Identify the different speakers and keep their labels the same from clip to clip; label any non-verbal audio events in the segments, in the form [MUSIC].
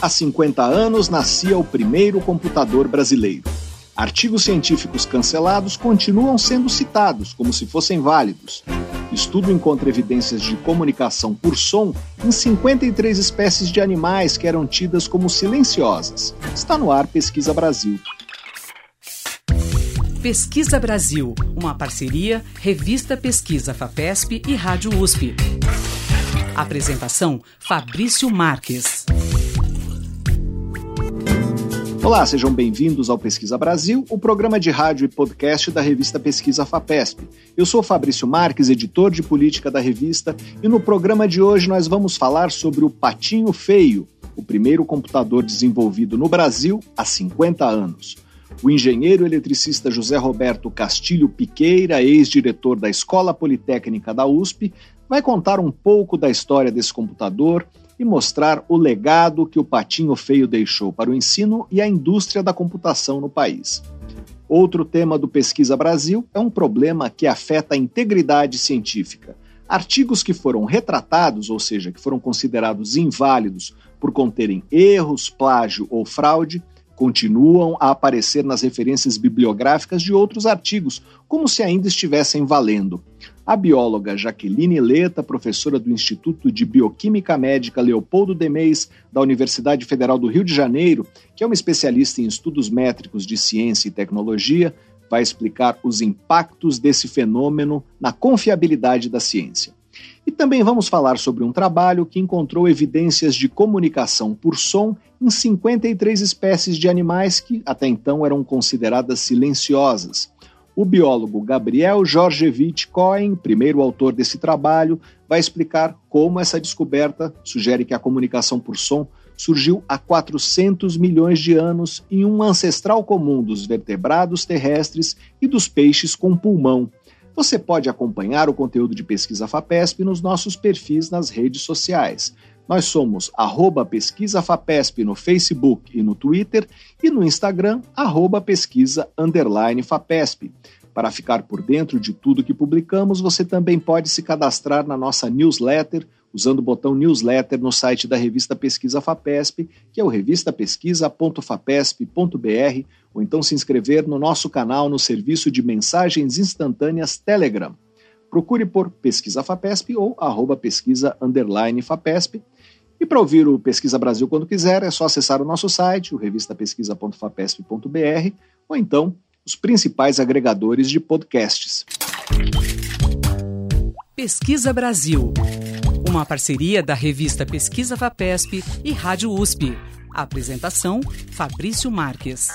Speaker 1: Há 50 anos nascia o primeiro computador brasileiro. Artigos científicos cancelados continuam sendo citados como se fossem válidos. Estudo encontra evidências de comunicação por som em 53 espécies de animais que eram tidas como silenciosas. Está no ar Pesquisa Brasil.
Speaker 2: Pesquisa Brasil, uma parceria Revista Pesquisa FAPESP e Rádio USP. Apresentação Fabrício Marques.
Speaker 1: Olá, sejam bem-vindos ao Pesquisa Brasil, o programa de rádio e podcast da revista Pesquisa FAPESP. Eu sou Fabrício Marques, editor de política da revista, e no programa de hoje nós vamos falar sobre o Patinho Feio, o primeiro computador desenvolvido no Brasil há 50 anos. O engenheiro eletricista José Roberto Castilho Piqueira, ex-diretor da Escola Politécnica da USP, vai contar um pouco da história desse computador e mostrar o legado que o Patinho Feio deixou para o ensino e a indústria da computação no país. Outro tema do Pesquisa Brasil é um problema que afeta a integridade científica. Artigos que foram retratados, ou seja, que foram considerados inválidos por conterem erros, plágio ou fraude, continuam a aparecer nas referências bibliográficas de outros artigos, como se ainda estivessem valendo. A bióloga Jaqueline Leta, professora do Instituto de Bioquímica Médica Leopoldo Demeis, da Universidade Federal do Rio de Janeiro, que é uma especialista em estudos métricos de ciência e tecnologia, vai explicar os impactos desse fenômeno na confiabilidade da ciência. E também vamos falar sobre um trabalho que encontrou evidências de comunicação por som em 53 espécies de animais que até então eram consideradas silenciosas. O biólogo Gabriel Georgevich Cohen, primeiro autor desse trabalho, vai explicar como essa descoberta sugere que a comunicação por som surgiu há 400 milhões de anos em um ancestral comum dos vertebrados terrestres e dos peixes com pulmão. Você pode acompanhar o conteúdo de Pesquisa FAPESP nos nossos perfis nas redes sociais. Nós somos arroba Pesquisa FAPESP no Facebook e no Twitter e no Instagram, arroba Pesquisa FAPESP. Para ficar por dentro de tudo que publicamos, você também pode se cadastrar na nossa newsletter usando o botão newsletter no site da revista Pesquisa FAPESP, que é o revistapesquisa.fapesp.br, ou então se inscrever no nosso canal no serviço de mensagens instantâneas Telegram. Procure por Pesquisa FAPESP ou arroba pesquisa underline FAPESP. E para ouvir o Pesquisa Brasil quando quiser, é só acessar o nosso site, o revistapesquisa.fapesp.br, ou então os principais agregadores de podcasts.
Speaker 2: Pesquisa Brasil uma parceria da revista Pesquisa Vapesp e Rádio USP. A apresentação: Fabrício Marques.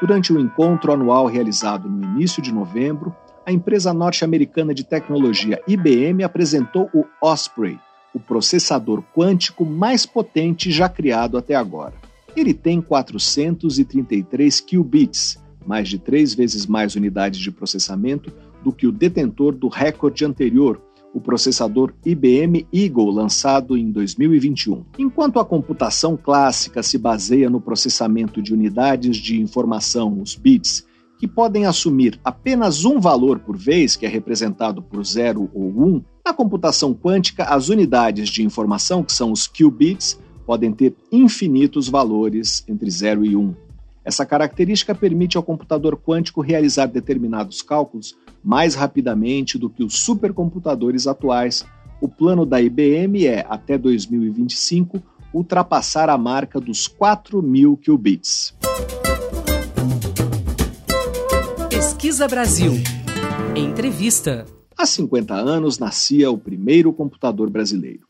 Speaker 1: Durante o encontro anual realizado no início de novembro, a empresa norte-americana de tecnologia IBM apresentou o Osprey, o processador quântico mais potente já criado até agora. Ele tem 433 qubits, mais de três vezes mais unidades de processamento do que o detentor do recorde anterior, o processador IBM Eagle, lançado em 2021. Enquanto a computação clássica se baseia no processamento de unidades de informação, os bits, que podem assumir apenas um valor por vez, que é representado por 0 ou 1, um, na computação quântica, as unidades de informação, que são os qubits, podem ter infinitos valores entre 0 e 1. Um. Essa característica permite ao computador quântico realizar determinados cálculos mais rapidamente do que os supercomputadores atuais. O plano da IBM é, até 2025, ultrapassar a marca dos 4 mil qubits.
Speaker 2: Pesquisa Brasil. Entrevista.
Speaker 1: Há 50 anos nascia o primeiro computador brasileiro.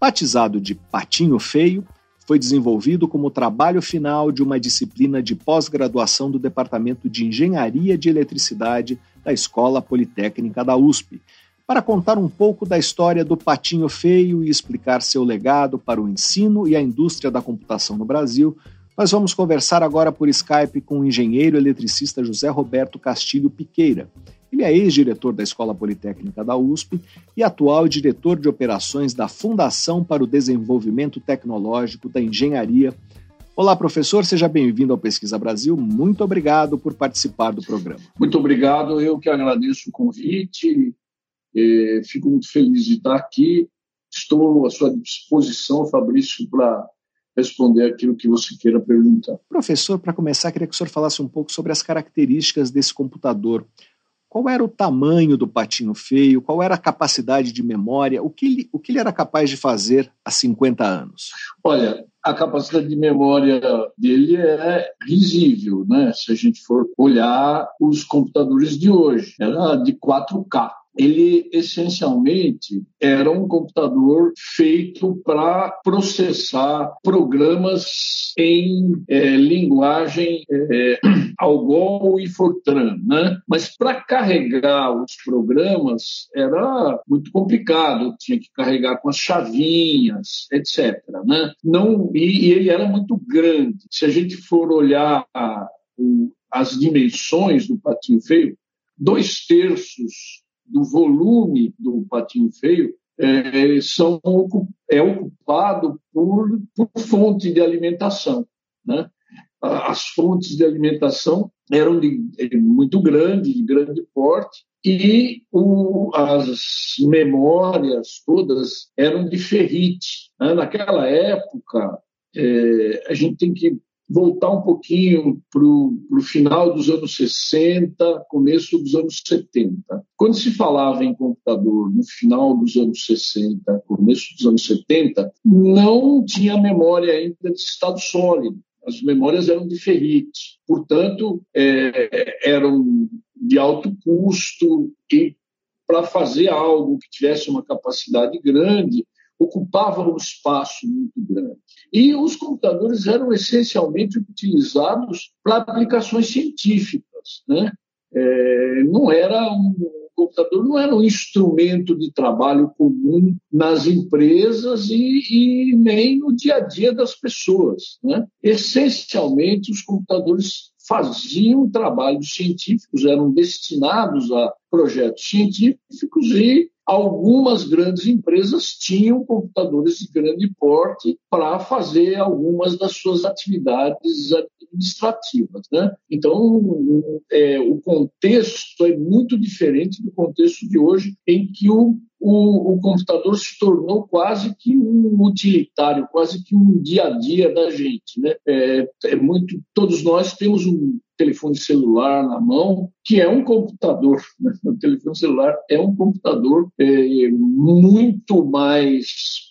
Speaker 1: Batizado de Patinho Feio, foi desenvolvido como trabalho final de uma disciplina de pós-graduação do Departamento de Engenharia de Eletricidade da Escola Politécnica da USP, para contar um pouco da história do patinho feio e explicar seu legado para o ensino e a indústria da computação no Brasil. Nós vamos conversar agora por Skype com o engenheiro eletricista José Roberto Castilho Piqueira. Ele é ex-diretor da Escola Politécnica da USP e atual diretor de operações da Fundação para o Desenvolvimento Tecnológico da Engenharia. Olá, professor, seja bem-vindo ao Pesquisa Brasil. Muito obrigado por participar do programa.
Speaker 3: Muito obrigado, eu que agradeço o convite, fico muito feliz de estar aqui. Estou à sua disposição, Fabrício, para responder aquilo que você queira perguntar.
Speaker 1: Professor, para começar, queria que o senhor falasse um pouco sobre as características desse computador. Qual era o tamanho do patinho feio? Qual era a capacidade de memória? O que ele, o que ele era capaz de fazer há 50 anos?
Speaker 3: Olha, a capacidade de memória dele é visível, né? Se a gente for olhar os computadores de hoje, era de 4K ele essencialmente era um computador feito para processar programas em é, linguagem é, [CLEARS THROAT] Algol e Fortran, né? Mas para carregar os programas era muito complicado, tinha que carregar com as chavinhas, etc. Né? Não e, e ele era muito grande. Se a gente for olhar a, o, as dimensões do patinho feio, dois terços do volume do patinho feio é, são, é ocupado por, por fonte de alimentação. Né? As fontes de alimentação eram de, de muito grandes, de grande porte, e o, as memórias todas eram de ferrite. Né? Naquela época, é, a gente tem que voltar um pouquinho para o final dos anos 60, começo dos anos 70. Quando se falava em computador no final dos anos 60, começo dos anos 70, não tinha memória ainda de estado sólido. As memórias eram de ferrite, portanto, é, eram de alto custo e para fazer algo que tivesse uma capacidade grande, ocupavam um espaço muito grande. E os computadores eram essencialmente utilizados para aplicações científicas. Né? É, não era um, computador não era um instrumento de trabalho comum nas empresas e, e nem no dia a dia das pessoas. Né? Essencialmente, os computadores faziam trabalhos científicos, eram destinados a projetos científicos e algumas grandes empresas tinham computadores de grande porte para fazer algumas das suas atividades administrativas. Né? Então, é, o contexto é muito diferente do contexto de hoje, em que o, o, o, computador se tornou quase que um utilitário, quase que um dia a dia da gente. Né? É, é muito, todos nós temos um telefone celular na mão, que é um computador. Né? [LAUGHS] O telefone celular é um computador é, muito mais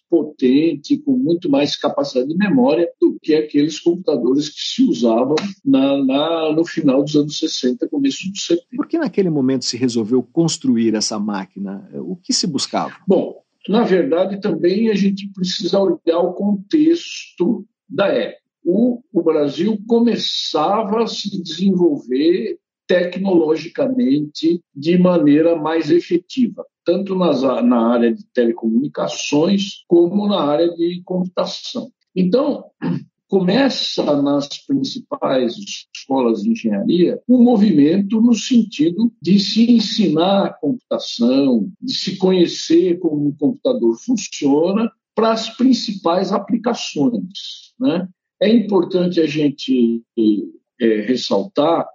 Speaker 3: potente, com muito mais capacidade de memória do que aqueles computadores que se usavam na, na, no final dos anos 60, começo dos 70.
Speaker 1: Por que naquele momento se resolveu construir essa máquina? O que se buscava?
Speaker 3: Bom, na verdade, também a gente precisa olhar o contexto da época. O, o Brasil começava a se desenvolver tecnologicamente de maneira mais efetiva tanto nas, na área de telecomunicações como na área de computação. Então, [CLEARS THROAT] começa nas principais escolas de engenharia um movimento no sentido de se ensinar a computação, de se conhecer como um computador funciona para as principais aplicações. Né? É importante a gente é, ressaltar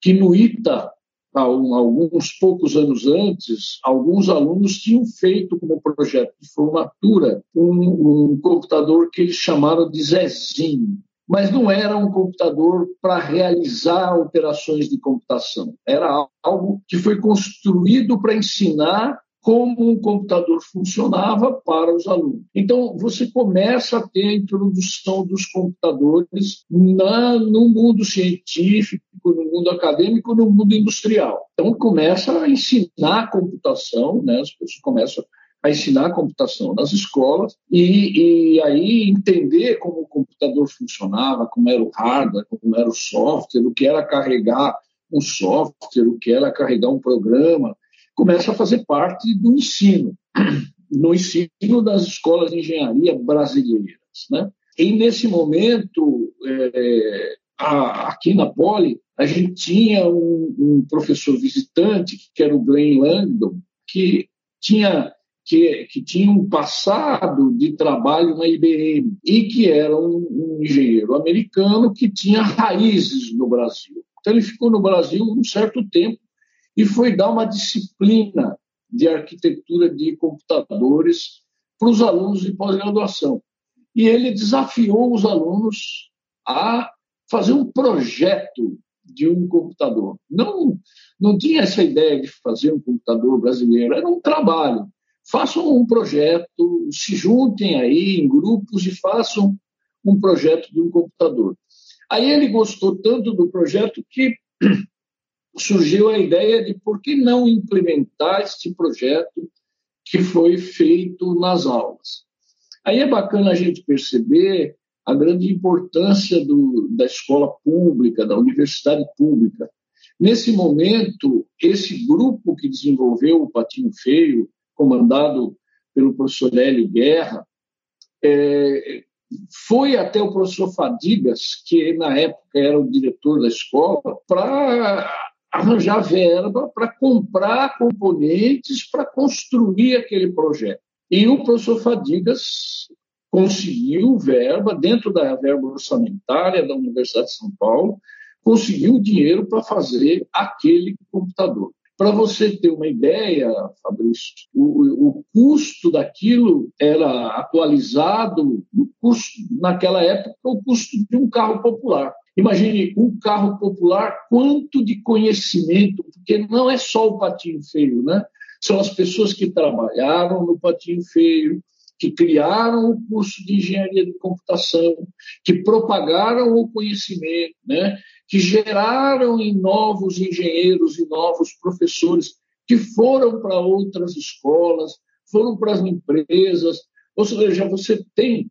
Speaker 3: que no ITA alguns poucos anos antes, alguns alunos tinham feito como projeto de formatura um, um computador que eles chamaram de Zezinho, mas não era um computador para realizar operações de computação. Era algo que foi construído para ensinar como um computador funcionava para os alunos. Então, você começa a ter a introdução dos computadores na, no mundo científico, no mundo acadêmico, no mundo industrial. Então, começa a ensinar computação, né? as pessoas começam a ensinar computação nas escolas e, e, aí entender como o computador funcionava, como era o hardware, como era o software, o que era carregar um software, o que era carregar um programa, começa a fazer parte do ensino, no ensino das escolas de engenharia brasileiras. Né? E nesse momento, é, a, aqui na Poli, a gente tinha um, um, professor visitante, que era o Glenn Langdon, que tinha, que, que tinha um passado de trabalho na IBM e que era um, um engenheiro americano que tinha raízes no Brasil. Então, ele ficou no Brasil um certo tempo e foi dar uma disciplina de arquitetura de computadores para os alunos de pós-graduação. e ele desafiou os alunos a fazer um projeto de um computador. Não, não tinha essa ideia de fazer um computador brasileiro, era um trabalho. Façam um projeto, se juntem aí em grupos e façam um projeto de um computador. Aí ele gostou tanto do projeto que surgiu a ideia de por que não implementar este projeto que foi feito nas aulas. Aí é bacana a gente perceber a grande importância do, da escola pública, da universidade pública. Nesse momento, esse grupo que desenvolveu o Patinho Feio, comandado pelo professor Hélio Guerra, é, foi até o professor Fadigas, que na época era o diretor da escola, para arranjar verba para comprar componentes para construir aquele projeto. E o professor Fadigas conseguiu verba, dentro da verba orçamentária da Universidade de São Paulo, conseguiu dinheiro para fazer aquele computador. Para você ter uma ideia, Fabrício, o, o, custo daquilo era atualizado, custo, naquela época, o custo de um carro popular. Imagine um carro popular, quanto de conhecimento, porque não é só o patinho feio, né? São as pessoas que trabalharam no patinho feio, que criaram o curso de engenharia de computação, que propagaram o conhecimento, né? Que geraram em novos engenheiros e novos professores que foram para outras escolas, foram para as empresas. Ou seja, você tem,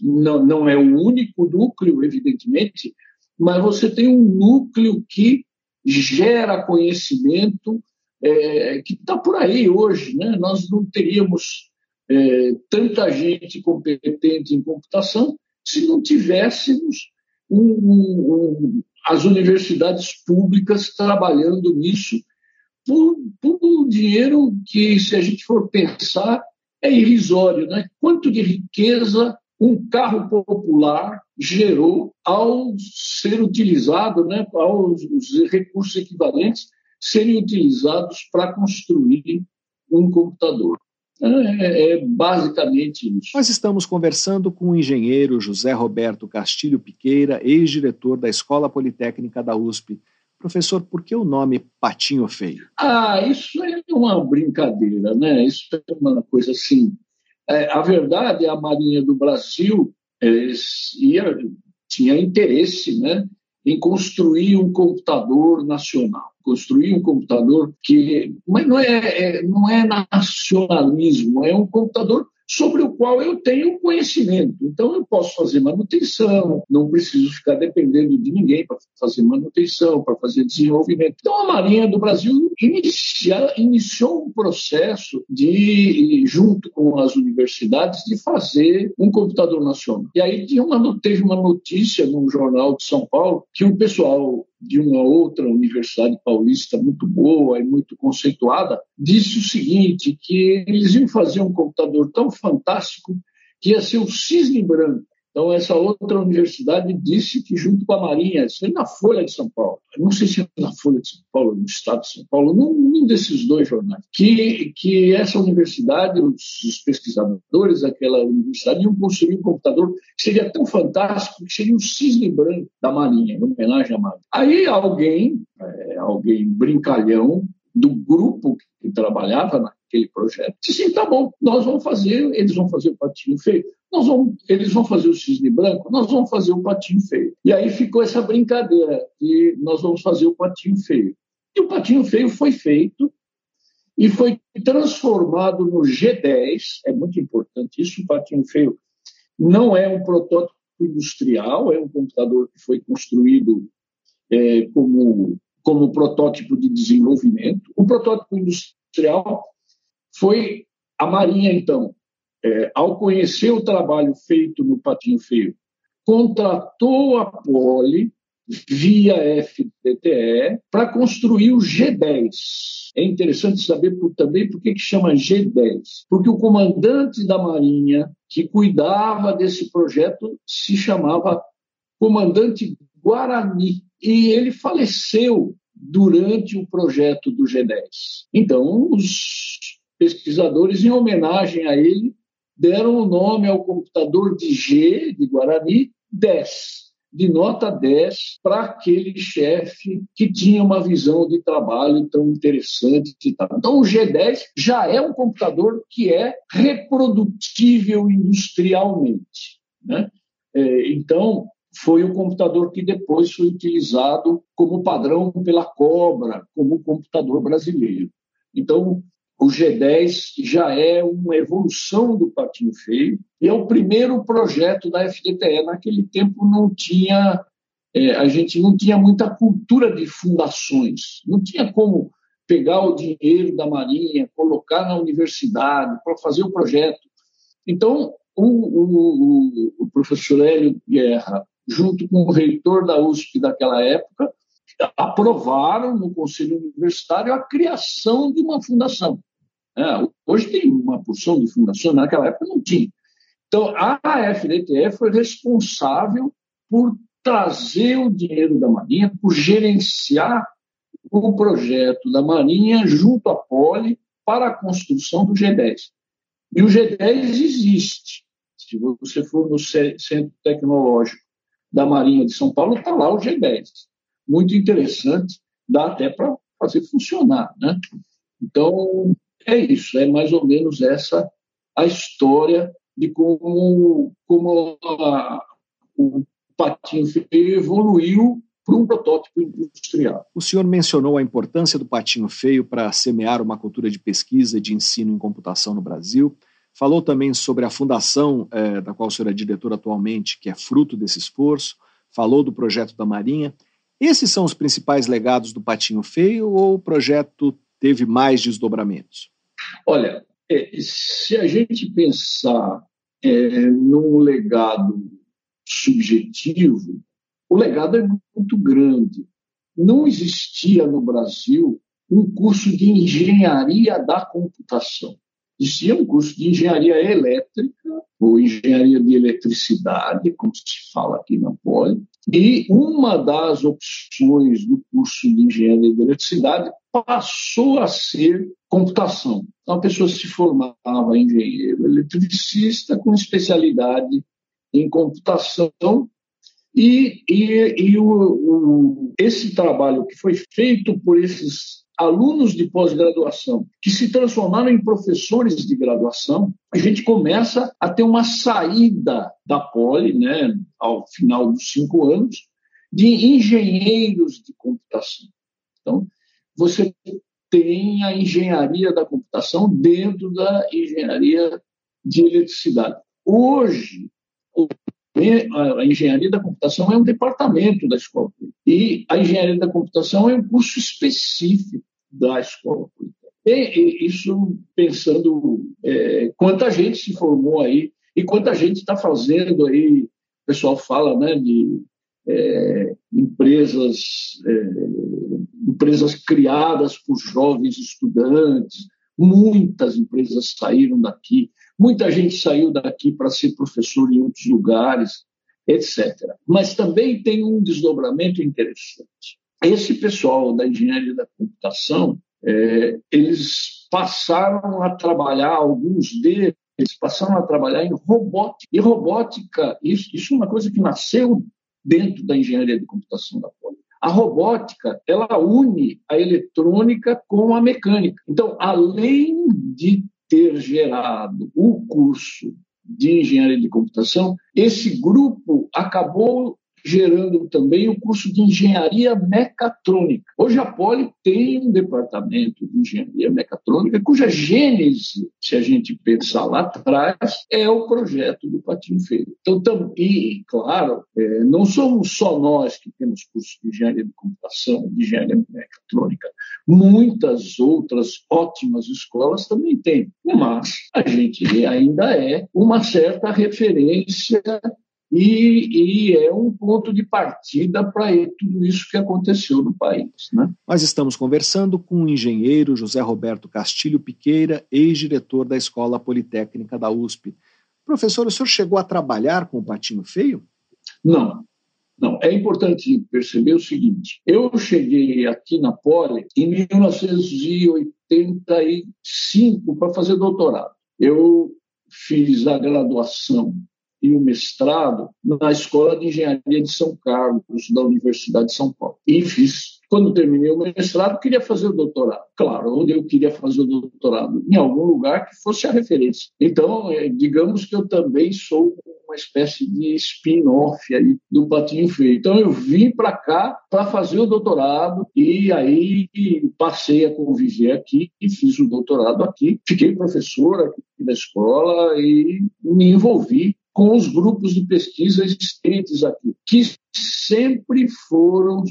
Speaker 3: não, não é o único núcleo, evidentemente, mas você tem um núcleo que gera conhecimento é, que está por aí hoje. Né? Nós não teríamos é, tanta gente competente em computação se não tivéssemos um, um, um, as universidades públicas trabalhando nisso por, por, um dinheiro que, se a gente for pensar, é irrisório. Né? Quanto de riqueza um carro popular gerou ao ser utilizado, né, aos recursos equivalentes serem utilizados para construir um computador. É, é, basicamente isso.
Speaker 1: Nós estamos conversando com o engenheiro José Roberto Castilho Piqueira, ex-diretor da Escola Politécnica da USP. Professor, por que o nome Patinho Feio?
Speaker 3: Ah, isso é uma brincadeira, né? Isso é uma coisa assim. É, a verdade, a Marinha do Brasil é, ia, tinha interesse, né? Em construir um computador nacional, construir um computador que, mas não é, é, não é nacionalismo, é um computador sobre o qual eu tenho conhecimento. Então, eu posso fazer manutenção, não preciso ficar dependendo de ninguém para fazer manutenção, para fazer desenvolvimento. Então, a Marinha do Brasil inicia, iniciou um processo de, junto com as universidades, de fazer um computador nacional. E aí uma, teve uma notícia num jornal de São Paulo que o pessoal de uma outra universidade paulista muito boa e muito conceituada, disse o seguinte, que eles iam fazer um computador tão fantástico que ia ser o cisne branco. Então, essa outra universidade disse que, junto com a Marinha, isso foi na Folha de São Paulo, não sei se é na Folha de São Paulo, no Estado de São Paulo, num, desses dois jornais, que, que essa universidade, os, os pesquisadores daquela universidade, iam construir um computador que seria tão fantástico que seria o cisne branco da Marinha, em homenagem à Marinha. Aí alguém, é, alguém brincalhão, do grupo que trabalhava naquele projeto, disse assim, tá bom, nós vamos fazer, eles vão fazer o patinho feio, nós vamos, eles vão fazer o cisne branco, nós vamos fazer o patinho feio. E aí ficou essa brincadeira de nós vamos fazer o patinho feio. E o patinho feio foi feito e foi transformado no G10, é muito importante isso, o patinho feio não é um protótipo industrial, é um computador que foi construído é, como como protótipo de desenvolvimento. O protótipo industrial foi a Marinha, então, é, ao conhecer o trabalho feito no Patinho Feio, contratou a Poli via FDTE para construir o G10. É interessante saber por, também por que, que chama G10. Porque o comandante da Marinha que cuidava desse projeto se chamava Comandante Guarani e ele faleceu durante o projeto do G10. Então, os pesquisadores, em homenagem a ele, deram o nome ao computador de G, de Guarani, 10, de nota 10, para aquele chefe que tinha uma visão de trabalho tão interessante. Então, o G10 já é um computador que é reprodutível industrialmente. Né? É, então, foi o computador que depois foi utilizado como padrão pela Cobra, como computador brasileiro. Então, o G10 já é uma evolução do Patinho Feio e é o primeiro projeto da FDTE. Naquele tempo não tinha, é, a gente não tinha muita cultura de fundações, não tinha como pegar o dinheiro da Marinha, colocar na universidade para fazer o projeto. Então, o, o, o professor Hélio Guerra, junto com o reitor da USP daquela época, aprovaram no Conselho Universitário a criação de uma fundação. É, hoje tem uma porção de fundações, naquela época não tinha. Então, a FDTE foi responsável por trazer o dinheiro da Marinha, por gerenciar o projeto da Marinha junto à Poli para a construção do G10. E o G10 existe. Se você for no Centro Tecnológico da Marinha de São Paulo, está lá o G10. Muito interessante, dá até para fazer funcionar. Né? Então, é isso, é mais ou menos essa a história de como, como a, o patinho feio evoluiu para um protótipo industrial.
Speaker 1: O senhor mencionou a importância do patinho feio para semear uma cultura de pesquisa e de ensino em computação no Brasil. Falou também sobre a fundação é, da qual o senhor é diretor atualmente, que é fruto desse esforço. Falou do projeto da Marinha. Esses são os principais legados do Patinho Feio ou o projeto teve mais desdobramentos?
Speaker 3: Olha, é, se a gente pensar é, num legado subjetivo, o legado é muito grande. Não existia no Brasil um curso de engenharia da computação. Existia um curso de engenharia elétrica, ou engenharia de eletricidade, como se fala aqui na Poli, e uma das opções do curso de engenharia de eletricidade passou a ser computação. Então, a pessoa se formava engenheiro eletricista com especialidade em computação e, e, e o, o, esse trabalho que foi feito por esses alunos de pós-graduação que se transformaram em professores de graduação, a gente começa a ter uma saída da Poli, né, ao final dos cinco anos, de engenheiros de computação. Então, você tem a engenharia da computação dentro da engenharia de eletricidade. Hoje, a engenharia da computação é um departamento da escola e a engenharia da computação é um curso específico da escola E, isso pensando é, quanta gente se formou aí e quanta gente está fazendo aí. O pessoal fala né, de é, empresas, é, empresas criadas por jovens estudantes, muitas empresas saíram daqui, muita gente saiu daqui para ser professor em outros lugares, etc. Mas também tem um desdobramento interessante. Esse pessoal da engenharia da computação, é, eles passaram a trabalhar, alguns deles passaram a trabalhar em robótica. E robótica, isso, isso é uma coisa que nasceu dentro da engenharia de computação da Poli. A robótica, ela une a eletrônica com a mecânica. Então, além de ter gerado o curso de engenharia de computação, esse grupo acabou gerando também o curso de engenharia mecatrônica. Hoje a Poli tem um departamento de engenharia mecatrônica cuja gênese, se a gente pensar lá atrás, é o projeto do Patinho Feio. Então, tam, e, claro, é, não somos só nós que temos curso de engenharia de computação, de engenharia mecatrônica. Muitas outras ótimas escolas também têm, mas a gente ainda é uma certa referência e, e, é um ponto de partida para tudo isso que aconteceu no país. Né?
Speaker 1: Nós estamos conversando com o engenheiro José Roberto Castilho Piqueira, ex-diretor da Escola Politécnica da USP. Professor, o senhor chegou a trabalhar com o Patinho Feio?
Speaker 3: Não, não, é importante perceber o seguinte: eu cheguei aqui na Poli em 1985 para fazer doutorado. Eu fiz a graduação e o mestrado na Escola de Engenharia de São Carlos, da Universidade de São Paulo. E fiz. Quando terminei o mestrado, queria fazer o doutorado. Claro, onde eu queria fazer o doutorado? Em algum lugar que fosse a referência. Então, é, digamos que eu também sou uma espécie de spin-off do Patinho Feio. Então, eu vim para cá para fazer o doutorado e aí passei a conviver aqui e fiz o doutorado aqui. Fiquei professor aqui da escola e me envolvi com os grupos de pesquisa existentes aqui, que sempre foram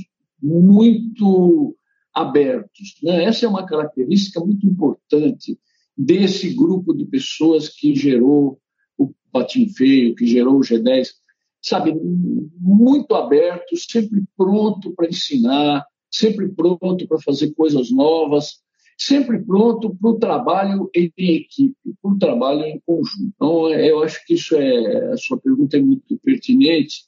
Speaker 3: muito abertos. Né? Essa é uma característica muito importante desse grupo de pessoas que gerou o Patinho Feio, que gerou o G10, sabe, muito aberto, sempre pronto para ensinar, sempre pronto para fazer coisas novas, sempre pronto para o trabalho em equipe, para o trabalho em conjunto. Então, é, eu acho que isso é, a sua pergunta é muito pertinente,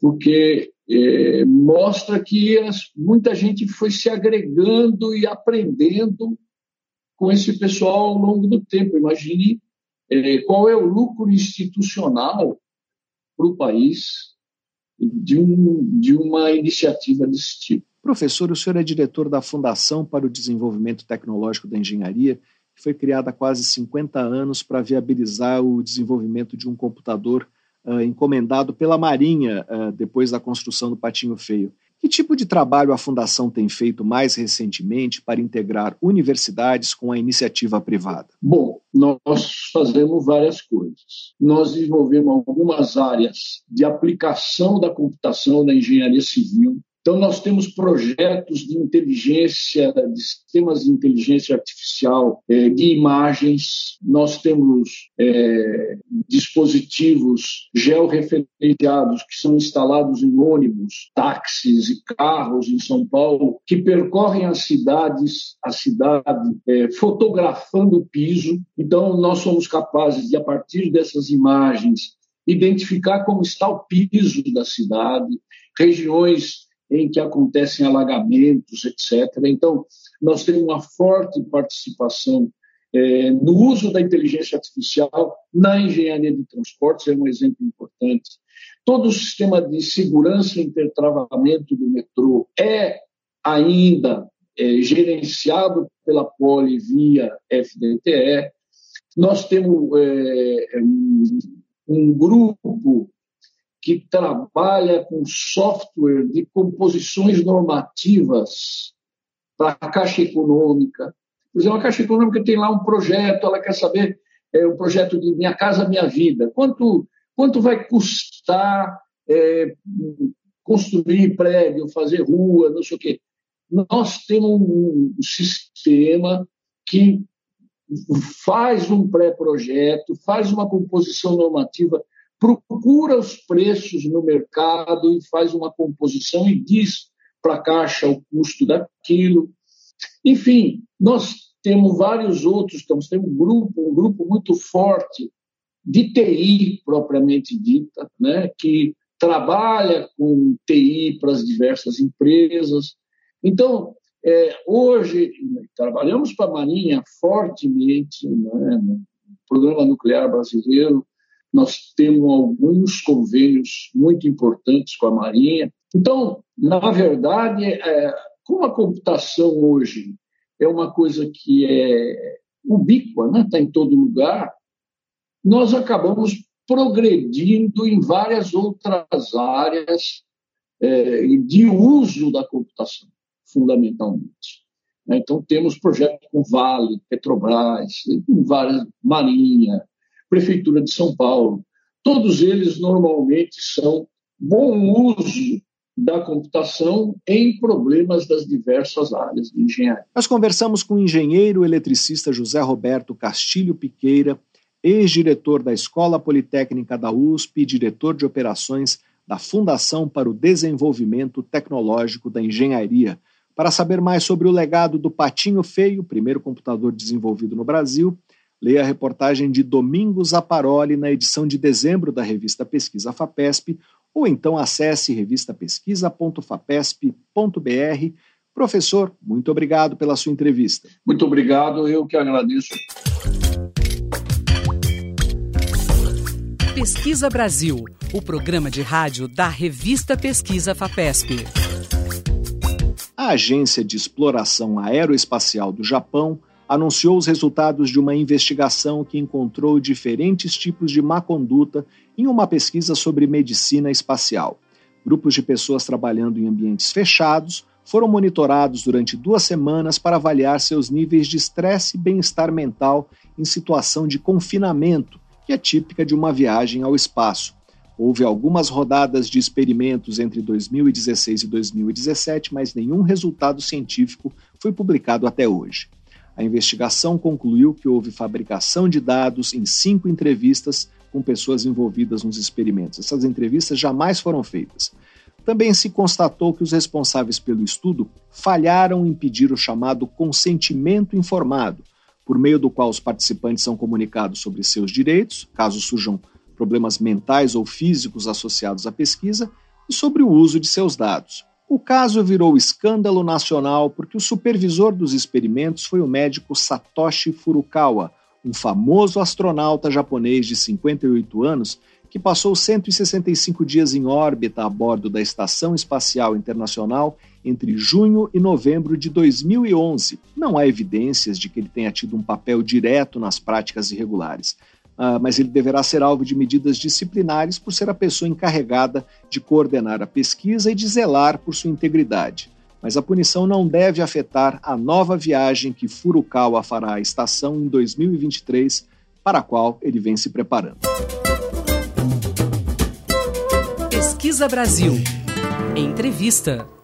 Speaker 3: porque é, mostra que as, muita gente foi se agregando e aprendendo com esse pessoal ao longo do tempo. Imagine é, qual é o lucro institucional para o país de, um, de uma iniciativa desse tipo.
Speaker 1: Professor, o senhor é diretor da Fundação para o Desenvolvimento Tecnológico da Engenharia, que foi criada há quase 50 anos para viabilizar o desenvolvimento de um computador uh, encomendado pela Marinha uh, depois da construção do Patinho Feio. Que tipo de trabalho a Fundação tem feito mais recentemente para integrar universidades com a iniciativa privada?
Speaker 3: Bom, nós fazemos várias coisas. Nós desenvolvemos algumas áreas de aplicação da computação na engenharia civil, então, nós temos projetos de inteligência, de sistemas de inteligência artificial, é, de imagens, nós temos é, dispositivos georreferenciados que são instalados em ônibus, táxis e carros em São Paulo, que percorrem as cidades, a cidade, é, fotografando o piso. Então, nós somos capazes de, a partir dessas imagens, identificar como está o piso da cidade, regiões em que acontecem alagamentos, etc. Então, nós temos uma forte participação é, no uso da inteligência artificial na engenharia de transportes, é um exemplo importante. Todo o sistema de segurança e intertravamento do metrô é ainda é, gerenciado pela Poli via FDTE. Nós temos é, um, um grupo que trabalha com software de composições normativas para a Caixa Econômica. Por exemplo, a Caixa Econômica tem lá um projeto, ela quer saber é, o projeto de Minha Casa Minha Vida. Quanto, quanto vai custar é, construir prédio, fazer rua, não sei o quê. Nós temos um sistema que faz um pré-projeto, faz uma composição normativa procura os preços no mercado e faz uma composição e diz para a Caixa o custo daquilo. Enfim, nós temos vários outros, temos um grupo, um grupo muito forte de TI propriamente dita, né, que trabalha com TI para as diversas empresas. Então, é, hoje, trabalhamos para a Marinha fortemente, né, no Programa Nuclear Brasileiro, nós temos alguns convênios muito importantes com a Marinha. Então, na verdade, é, como a computação hoje é uma coisa que é ubíqua, está né? Tá em todo lugar, nós acabamos progredindo em várias outras áreas é, de uso da computação, fundamentalmente. Então, temos projetos com Vale, Petrobras, com várias, Marinha, Prefeitura de São Paulo. Todos eles normalmente são bom uso da computação em problemas das diversas áreas de engenharia.
Speaker 1: Nós conversamos com o engenheiro eletricista José Roberto Castilho Piqueira, ex-diretor da Escola Politécnica da USP e diretor de operações da Fundação para o Desenvolvimento Tecnológico da Engenharia, para saber mais sobre o legado do Patinho Feio, primeiro computador desenvolvido no Brasil, Leia a reportagem de Domingos Aparoli na edição de dezembro da revista Pesquisa FAPESP ou então acesse revistapesquisa.fapesp.br. Professor, muito obrigado pela sua entrevista.
Speaker 3: Muito obrigado, eu que agradeço.
Speaker 2: Pesquisa Brasil, o programa de rádio da revista Pesquisa FAPESP.
Speaker 1: A Agência de Exploração Aeroespacial do Japão anunciou os resultados de uma investigação que encontrou diferentes tipos de má conduta em uma pesquisa sobre medicina espacial. Grupos de pessoas trabalhando em ambientes fechados foram monitorados durante duas semanas para avaliar seus níveis de estresse e bem-estar mental em situação de confinamento, que é típica de uma viagem ao espaço. Houve algumas rodadas de experimentos entre 2016 e 2017, mas nenhum resultado científico foi publicado até hoje. A investigação concluiu que houve fabricação de dados em cinco entrevistas com pessoas envolvidas nos experimentos. Essas entrevistas jamais foram feitas. Também se constatou que os responsáveis pelo estudo falharam em pedir o chamado consentimento informado, por meio do qual os participantes são comunicados sobre seus direitos, caso surjam problemas mentais ou físicos associados à pesquisa, e sobre o uso de seus dados. O caso virou escândalo nacional porque o supervisor dos experimentos foi o médico Satoshi Furukawa, um famoso astronauta japonês de 58 anos que passou 165 dias em órbita a bordo da Estação Espacial Internacional entre junho e novembro de 2011. Não há evidências de que ele tenha tido um papel direto nas práticas irregulares uh, mas ele deverá ser alvo de medidas disciplinares por ser a pessoa encarregada de coordenar a pesquisa e de zelar por sua integridade. Mas a punição não deve afetar a nova viagem que Furukawa fará à estação em 2023, para a qual ele vem se preparando.
Speaker 2: Pesquisa Brasil. Entrevista.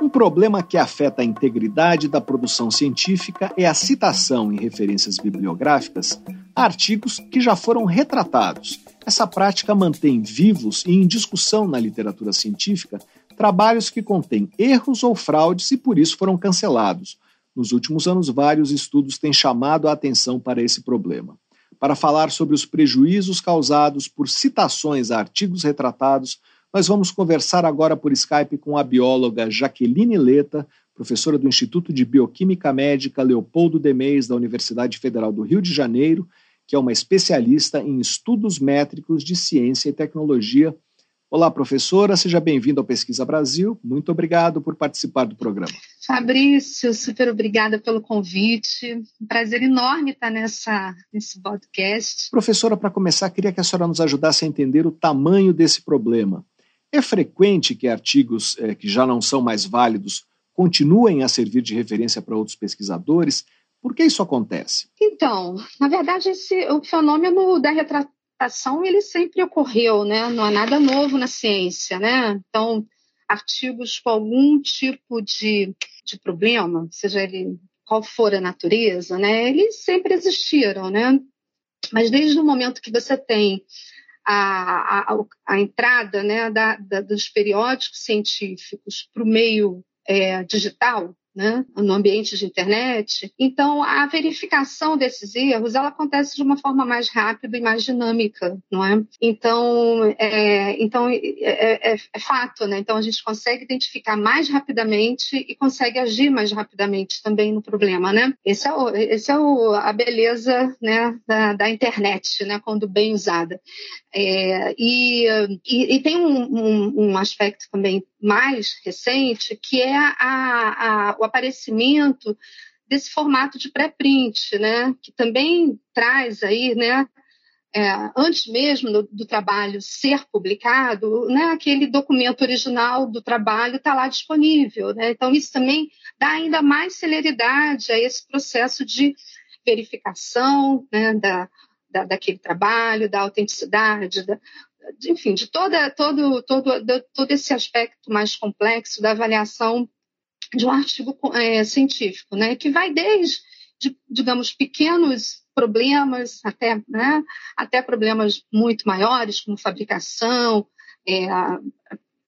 Speaker 1: Um problema que afeta a integridade da produção científica é a citação em referências bibliográficas a artigos que já foram retratados. Essa prática mantém vivos e em discussão na literatura científica trabalhos que contêm erros ou fraudes e por isso foram cancelados. Nos últimos anos, vários estudos têm chamado a atenção para esse problema. Para falar sobre os prejuízos causados por citações a artigos retratados, nós vamos conversar agora por Skype com a bióloga Jaqueline Leta, professora do Instituto de Bioquímica Médica Leopoldo Demeis, da Universidade Federal do Rio de Janeiro, que é uma especialista em estudos métricos de ciência e tecnologia. Olá, professora, seja bem-vinda ao Pesquisa Brasil. Muito obrigado por participar do programa.
Speaker 4: Fabrício, super obrigada pelo convite. Um prazer enorme estar nessa, nesse podcast.
Speaker 1: Professora, para começar, queria que a senhora nos ajudasse a entender o tamanho desse problema. É frequente que artigos é, que já não são mais válidos continuem a servir de referência para outros pesquisadores? Por que isso acontece?
Speaker 4: Então, na verdade, esse, o fenômeno da retratação ele sempre ocorreu, né? Não há nada novo na ciência, né? Então, artigos com algum tipo de, de problema, seja ele qual for a natureza, né? Eles sempre existiram, né? Mas desde o momento que você tem a, a, a entrada né, da, da, dos periódicos científicos para o meio é, digital, né, no ambiente de internet. Então, a verificação desses erros ela acontece de uma forma mais rápida e mais dinâmica, não é? Então, é, então é, é, é, fato, né? Então, a gente consegue identificar mais rapidamente e consegue agir mais rapidamente também no problema, né? Esse é, o, esse é o, a beleza né, da, da internet, né? Quando bem usada. É, e, e, e, tem um, um, um, aspecto também mais recente, que é a, a, o aparecimento desse formato de pré-print, né, que também traz aí, né, é, antes mesmo do, do, trabalho ser publicado, né, aquele documento original do trabalho está lá disponível. Né? Então, isso também dá ainda mais celeridade a esse processo de verificação né, da, da, daquele trabalho, da autenticidade, da, enfim, de toda, todo, todo, de, todo esse aspecto mais complexo da avaliação de um artigo é, científico, né, que vai desde, de, digamos, pequenos problemas até, né, até problemas muito maiores, como fabricação, é,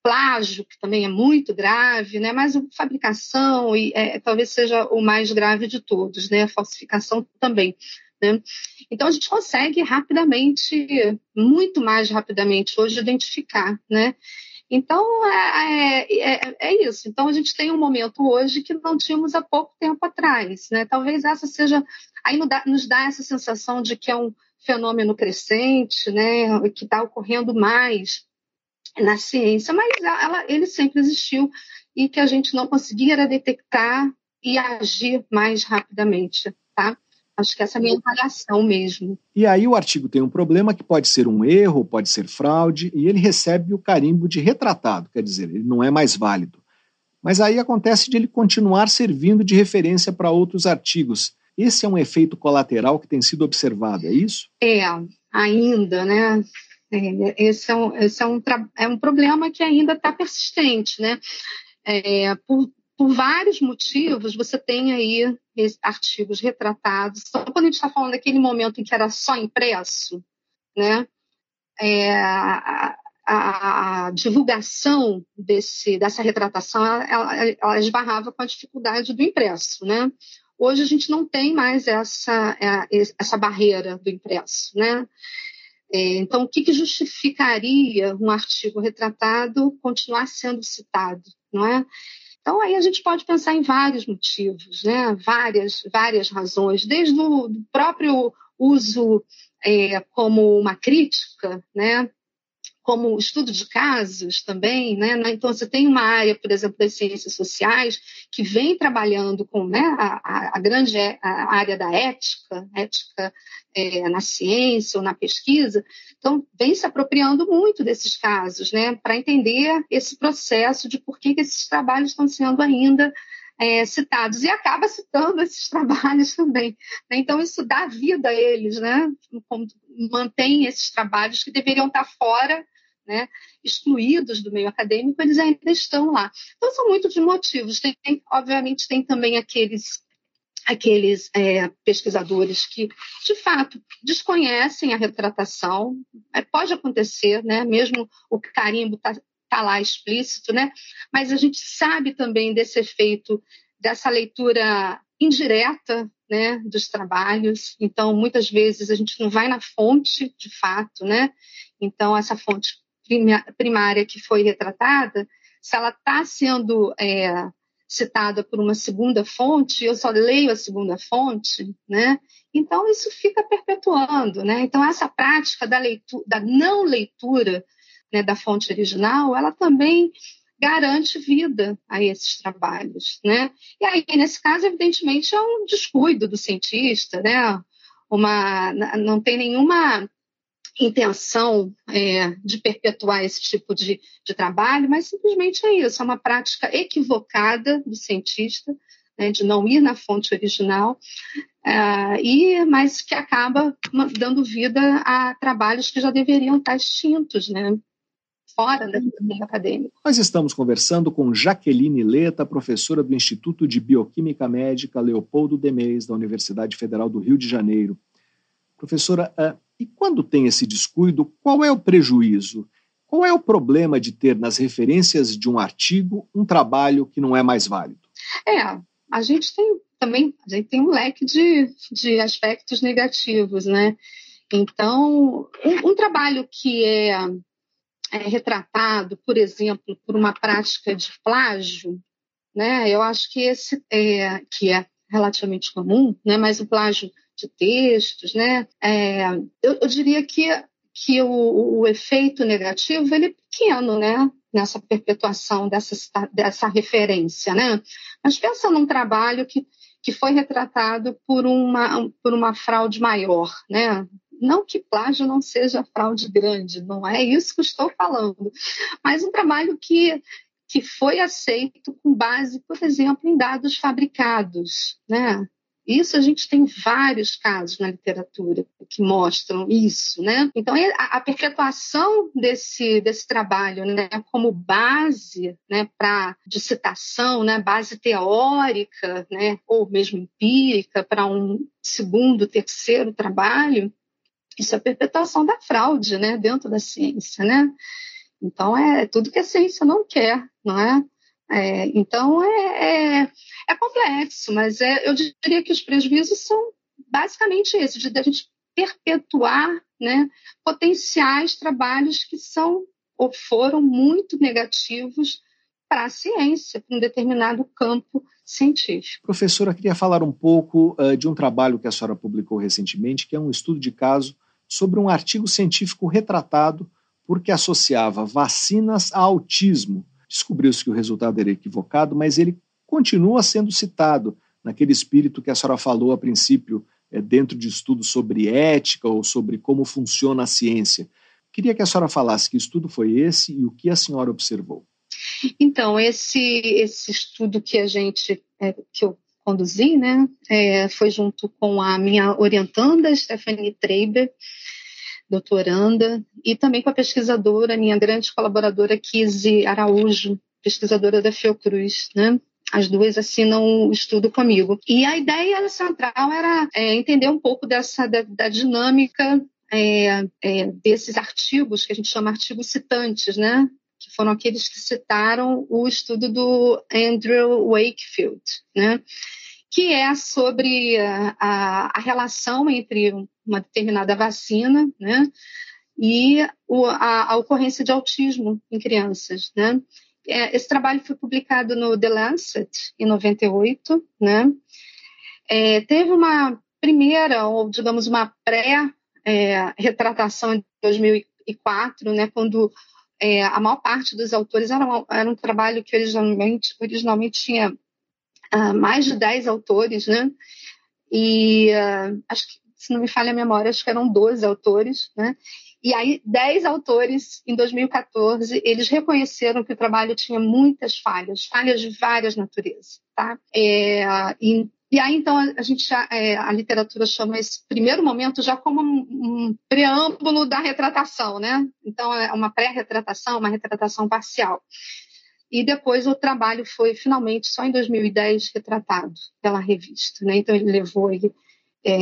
Speaker 4: plágio, que também é muito grave, né? mas fabricação e, é, talvez seja o mais grave de todos, né? falsificação também. Né? Então, a gente consegue rapidamente, muito mais rapidamente hoje, identificar. Né? Então, é, é, é, é, isso. Então, a gente tem um momento hoje que não tínhamos há pouco tempo atrás. Né? Talvez essa seja. Aí nos dá, essa sensação de que é um fenômeno crescente, né, que está ocorrendo mais na ciência, mas ela, ele sempre existiu e que a gente não conseguia detectar e agir mais rapidamente, tá? Acho que essa é a minha avaliação mesmo.
Speaker 1: E aí o artigo tem um problema que pode ser um erro, pode ser fraude, e ele recebe o carimbo de retratado, quer dizer, ele não é mais válido. Mas aí acontece de ele continuar servindo de referência para outros artigos. Esse é um efeito colateral que tem sido observado, é isso?
Speaker 4: É, ainda, né? É, esse é um, esse é um, é um problema que ainda está persistente, né? É, por, por vários motivos, você tem aí artigos retratados. Então, quando a gente está falando daquele momento em que era só impresso, né? É, a, a, a, divulgação desse, dessa retratação ela, ela, esbarrava com a dificuldade do impresso, né? Hoje a gente não tem mais essa, é, essa barreira do impresso, né? É, então, o que justificaria um artigo retratado continuar sendo citado, não é? Então, aí a gente pode pensar em vários motivos, né? várias, várias razões, desde o próprio uso é, como uma crítica, né? Como estudo de casos também, né? Então você tem uma área, por exemplo, das ciências sociais que vem trabalhando com né, a, a grande a área da ética, ética é, na ciência ou na pesquisa, então vem se apropriando muito desses casos, né? Para entender esse processo de por que, que esses trabalhos estão sendo ainda é, citados e acaba citando esses [LAUGHS] trabalhos também. Né? Então, isso dá vida a eles, né? mantém esses trabalhos que deveriam estar fora né, excluídos do meio acadêmico, eles ainda estão lá. Então, são muitos motivos. Tem, tem, obviamente, tem também aqueles aqueles é, pesquisadores que, de fato, desconhecem a retratação. É, pode acontecer, né? mesmo o carimbo está tá lá explícito, né? mas a gente sabe também desse efeito, dessa leitura indireta né, dos trabalhos. Então, muitas vezes a gente não vai na fonte, de fato, né? Então, essa fonte primária que foi retratada, se ela está sendo é, citada por uma segunda fonte, eu só leio a segunda fonte, né? Então isso fica perpetuando, né? Então essa prática da leitura, da não leitura né, da fonte original, ela também garante vida a esses trabalhos, né? E aí nesse caso, evidentemente, é um descuido do cientista, né? Uma, não tem nenhuma intenção é, de perpetuar esse tipo de, de, trabalho, mas simplesmente é isso, é uma prática equivocada do cientista, né, de não ir na fonte original, é, e mas que acaba dando vida a trabalhos que já deveriam estar extintos, né, fora da vida acadêmica.
Speaker 1: Nós estamos conversando com Jaqueline Leta, professora do Instituto de Bioquímica Médica Leopoldo Demeis, da Universidade Federal do Rio de Janeiro. Professora, uh, e quando tem esse descuido, qual é o prejuízo? Qual é o problema de ter nas referências de um artigo um trabalho que não é mais válido?
Speaker 4: É, a gente tem também a gente tem um leque de, de aspectos negativos, né? Então, um, um trabalho que é, é, retratado, por exemplo, por uma prática de plágio, né? Eu acho que esse é que é relativamente comum, né? Mas o plágio de textos, né? É, eu, eu, diria que, que o, o, efeito negativo ele é pequeno, né? Nessa perpetuação dessa, dessa referência, né? Mas pensa num trabalho que, que foi retratado por uma, por uma fraude maior, né? Não que plágio não seja fraude grande, não é isso que estou falando, mas um trabalho que, que foi aceito com base, por exemplo, em dados fabricados, né? Isso a gente tem vários casos na literatura que mostram isso, né? Então a, a perpetuação desse, desse trabalho, né, como base, né, para de citação, né, base teórica, né, ou mesmo empírica para um segundo, terceiro trabalho, isso é a perpetuação da fraude, né, dentro da ciência, né? Então é tudo que a ciência não quer, não é? É, então, é, é, é, complexo, mas é, eu diria que os prejuízos são basicamente esses, de a gente perpetuar né, potenciais trabalhos que são ou foram muito negativos para a ciência, para um determinado campo científico.
Speaker 1: Professora, queria falar um pouco uh, de um trabalho que a senhora publicou recentemente, que é um estudo de caso sobre um artigo científico retratado porque associava vacinas a autismo. Descobriu-se que o resultado era equivocado, mas ele continua sendo citado naquele espírito que a senhora falou a princípio, é, dentro de estudos sobre ética ou sobre como funciona a ciência. Queria que a senhora falasse que estudo foi esse e o que a senhora observou.
Speaker 4: Então, esse, esse estudo que a gente, é, que eu conduzi, né, é, foi junto com a minha orientanda, Stephanie Treiber, doutoranda, e também com a pesquisadora, minha grande colaboradora, Kizzy Araújo, pesquisadora da Fiocruz, né? As duas assinam o estudo comigo. E a ideia central era é, entender um pouco dessa da, da dinâmica é, é, desses artigos, que a gente chama artigos citantes, né? que foram aqueles que citaram o estudo do Andrew Wakefield, né? Que é sobre a, a, relação entre uma determinada vacina né? e o, a, a, ocorrência de autismo em crianças. Né? É, esse trabalho foi publicado no The Lancet em 98. Né? É, teve uma primeira, ou digamos, uma pré-retratação é, em 2004, né, quando é, a maior parte dos autores era, um, era um trabalho que originalmente, originalmente tinha uh, mais de 10 autores, né? E uh, acho que, se não me falha a memória, acho que eram 12 autores, né? E aí, 10 autores, em 2014, eles reconheceram que o trabalho tinha muitas falhas, falhas de várias naturezas, tá? É, e e aí, então, a gente já, é, a literatura chama esse primeiro momento já como um, um preâmbulo da retratação, né? Então, é uma pré-retratação, uma retratação parcial. E depois o trabalho foi finalmente só em 2010 retratado pela revista, né? Então, ele levou aí, é,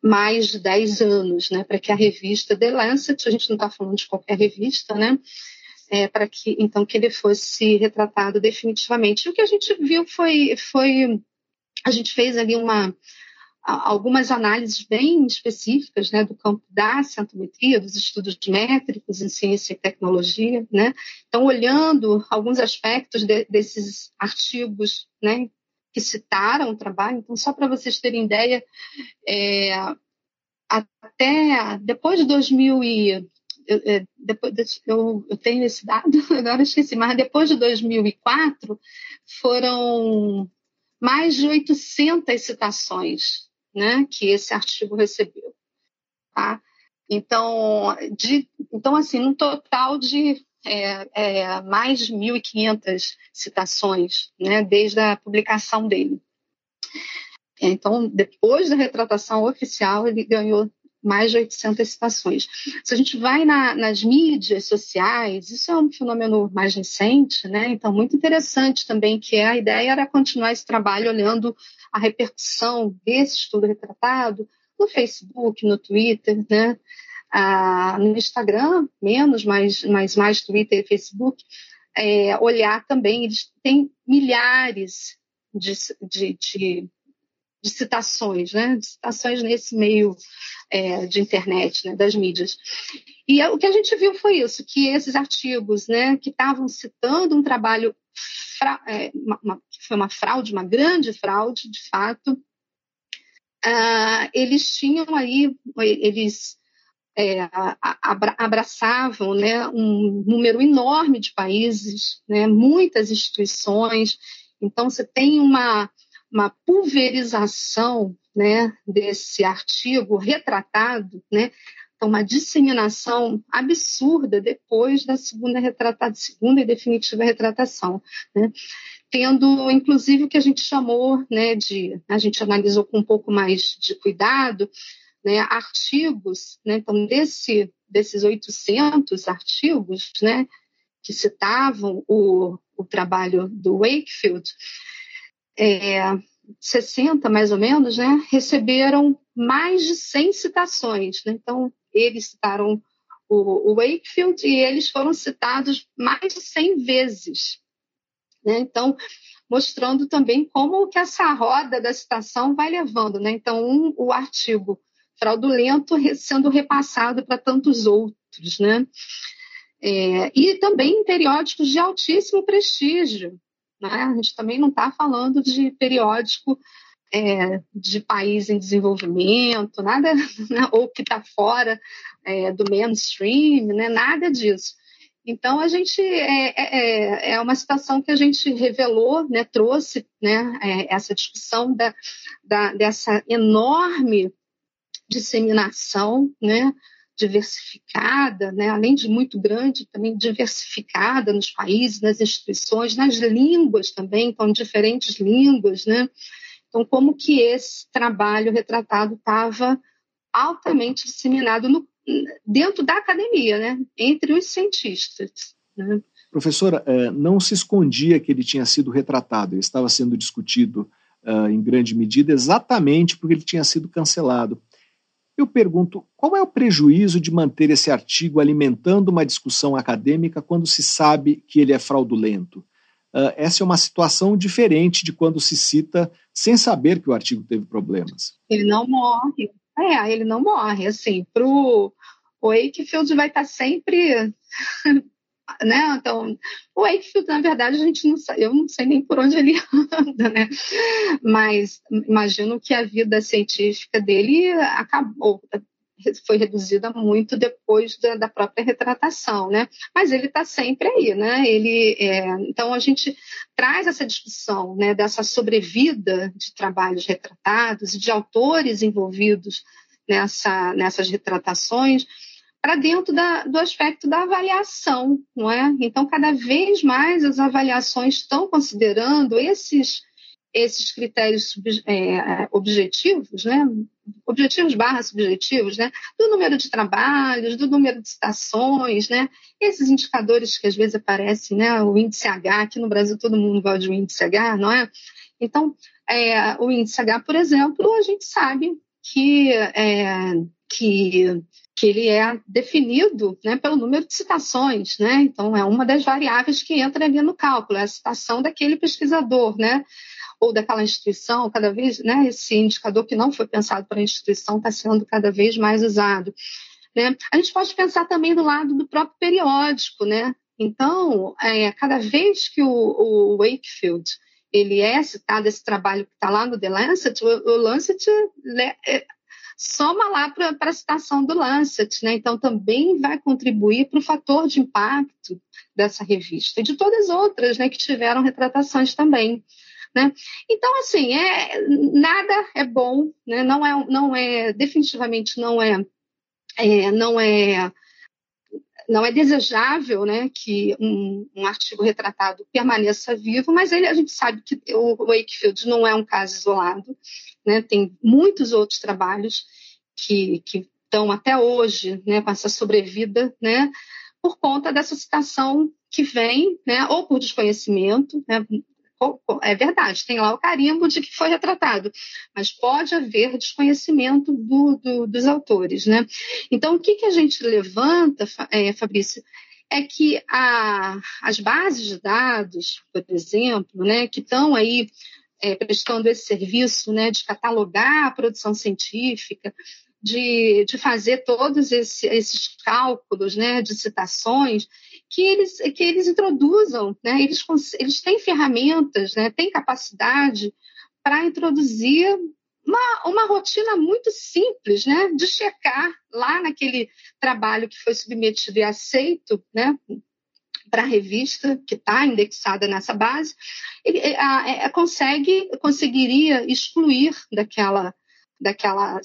Speaker 4: mais de 10 anos, né? Para que a revista The Lancet, a gente não está falando de qualquer revista, né? É, para que então que ele fosse retratado definitivamente. E o que a gente viu foi, foi a gente fez ali uma, algumas análises bem específicas né, do campo da cientometria, dos estudos métricos em ciência e tecnologia. Né? Então, olhando alguns aspectos de, desses artigos né, que citaram o trabalho, então, só para vocês terem ideia, é, até depois de 2000 e eu, é, depois, eu, eu, tenho esse dado, [LAUGHS] agora esqueci, mas depois de 2004 foram mais de 800 citações né, que esse artigo recebeu. Tá? Então, de, então, assim, um total de é, é, mais de 1.500 citações né, desde a publicação dele. Então, depois da retratação oficial, ele ganhou mais de 800 citações. Se a gente vai na, nas mídias sociais, isso é um fenômeno mais recente, né? Então, muito interessante também, que a ideia era continuar esse trabalho olhando a repercussão desse estudo retratado no Facebook, no Twitter, né? Ah, no Instagram, menos, mas, mas mais Twitter e Facebook. É, olhar também, eles têm milhares de, de, de de citações, né? De citações nesse meio é, de internet, né? das mídias. E o que a gente viu foi isso, que esses artigos, né, que estavam citando um trabalho, é, uma, uma, que foi uma fraude, uma grande fraude, de fato, uh, eles tinham aí, eles é, abraçavam né, um número enorme de países, né, muitas instituições. Então, você tem uma, uma pulverização né, desse artigo retratado, né, uma disseminação absurda depois da segunda retratada, segunda e definitiva retratação, né, tendo inclusive o que a gente chamou, né, de, a gente analisou com um pouco mais de cuidado, né, artigos, né, então desse, desses 800 artigos, né, que citavam o, o trabalho do Wakefield, é, 60 mais ou menos, né, receberam mais de 100 citações. Né? Então, eles citaram o, o, Wakefield e eles foram citados mais de 100 vezes. Né? Então, mostrando também como que essa roda da citação vai levando. Né? Então, um, o artigo fraudulento sendo repassado para tantos outros. Né? É, e também periódicos de altíssimo prestígio. Né? A gente também não está falando de periódico é, de país em desenvolvimento, nada, [LAUGHS] né, ou que está fora é, do mainstream, né, nada disso. Então a gente é, é, é, é uma situação que a gente revelou, né, trouxe né, é, essa discussão da, da, dessa enorme disseminação, né, diversificada, né, além de muito grande, também diversificada nos países, nas instituições, nas línguas também, então diferentes línguas, né? Então como que esse trabalho retratado estava altamente disseminado no, dentro da academia, né, entre os cientistas. Né?
Speaker 1: Professora, é, não se escondia que ele tinha sido retratado, ele estava sendo discutido uh, em grande medida exatamente porque ele tinha sido cancelado. Eu pergunto, qual é o prejuízo de manter esse artigo alimentando uma discussão acadêmica quando se sabe que ele é fraudulento? Uh, essa é uma situação diferente de quando se cita sem saber que o artigo teve problemas.
Speaker 4: Ele não morre. É, ele não morre. Assim, pro o Wakefield vai estar sempre [LAUGHS] né? Então, o Wakefield, na verdade, a gente não sabe, eu não sei nem por onde ele [LAUGHS] anda, né? Mas imagino que a vida científica dele acabou, foi reduzida muito depois da, da própria retratação, né? Mas ele está sempre aí, né? Ele, é, então a gente traz essa discussão, né? Dessa sobrevida de trabalhos retratados e de autores envolvidos nessa, nessas retratações para dentro da, do aspecto da avaliação, não é? Então, cada vez mais as avaliações estão considerando esses esses critérios é, objetivos, né? objetivos barra subjetivos, né? do número de trabalhos, do número de citações, né? esses indicadores que às vezes aparecem, né? o índice H, aqui no Brasil todo mundo gosta de um índice H, não é? Então, é, o índice H, por exemplo, a gente sabe que, é, que que ele é definido né, pelo número de citações, né? Então é uma das variáveis que entra ali no cálculo, é a citação daquele pesquisador, né? Ou daquela instituição, cada vez, né? Esse indicador que não foi pensado para a instituição está sendo cada vez mais usado. Né? A gente pode pensar também do lado do próprio periódico, né? Então, é, cada vez que o, o Wakefield ele é citado esse trabalho que está lá no The Lancet, o, o Lancet é, soma lá para a citação do Lancet, né? Então também vai contribuir para o fator de impacto dessa revista e de todas as outras, né, que tiveram retratações também. Né? Então, assim, é, nada é bom, né? não, é, não é, definitivamente não é, é não é não é desejável né, que um, um, artigo retratado permaneça vivo, mas ele, a gente sabe que o Wakefield não é um caso isolado, né, tem muitos outros trabalhos que, que estão até hoje né, com essa sobrevida, né, por conta dessa citação que vem, né, ou por desconhecimento, né, é verdade, tem lá o carimbo de que foi retratado, mas pode haver desconhecimento do, do, dos autores, né? Então, o que, que a gente levanta, é, Fabrício, é que a, as bases de dados, por exemplo, né, que estão aí é, prestando esse serviço né, de catalogar a produção científica, de, de fazer todos esse, esses cálculos né, de citações, que eles, que eles introduzam, né, eles, eles têm ferramentas, né, têm capacidade para introduzir uma, uma rotina muito simples né, de checar lá naquele trabalho que foi submetido e aceito né, para a revista que está indexada nessa base, ele a, a, é, consegue, conseguiria excluir daquela daquela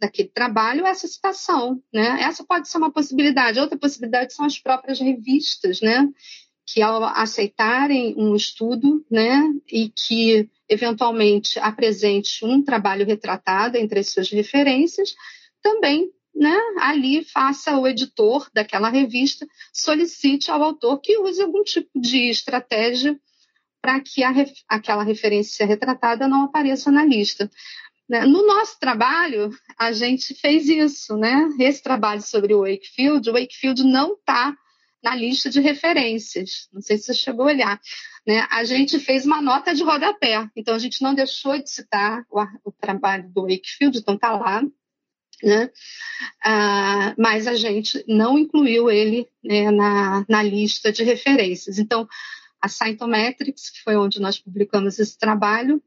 Speaker 4: daquele trabalho essa citação, né? Essa pode ser uma possibilidade. Outra possibilidade são as próprias revistas, né? Que ao aceitarem um estudo, né, e que eventualmente apresente um trabalho retratado entre as suas referências, também né, ali faça o editor daquela revista solicite ao autor que use algum tipo de estratégia para que a, aquela referência retratada não apareça na lista. Né? No nosso trabalho, a gente fez isso, né? Esse trabalho sobre o Wakefield, o Wakefield não está na lista de referências. Não sei se você chegou a olhar. Né? A gente fez uma nota de rodapé, então a gente não deixou de citar o, o trabalho do Wakefield, então está lá. Né? Ah, mas a gente não incluiu ele né, na, na lista de referências. Então, a Scientometrics, que foi onde nós publicamos esse trabalho,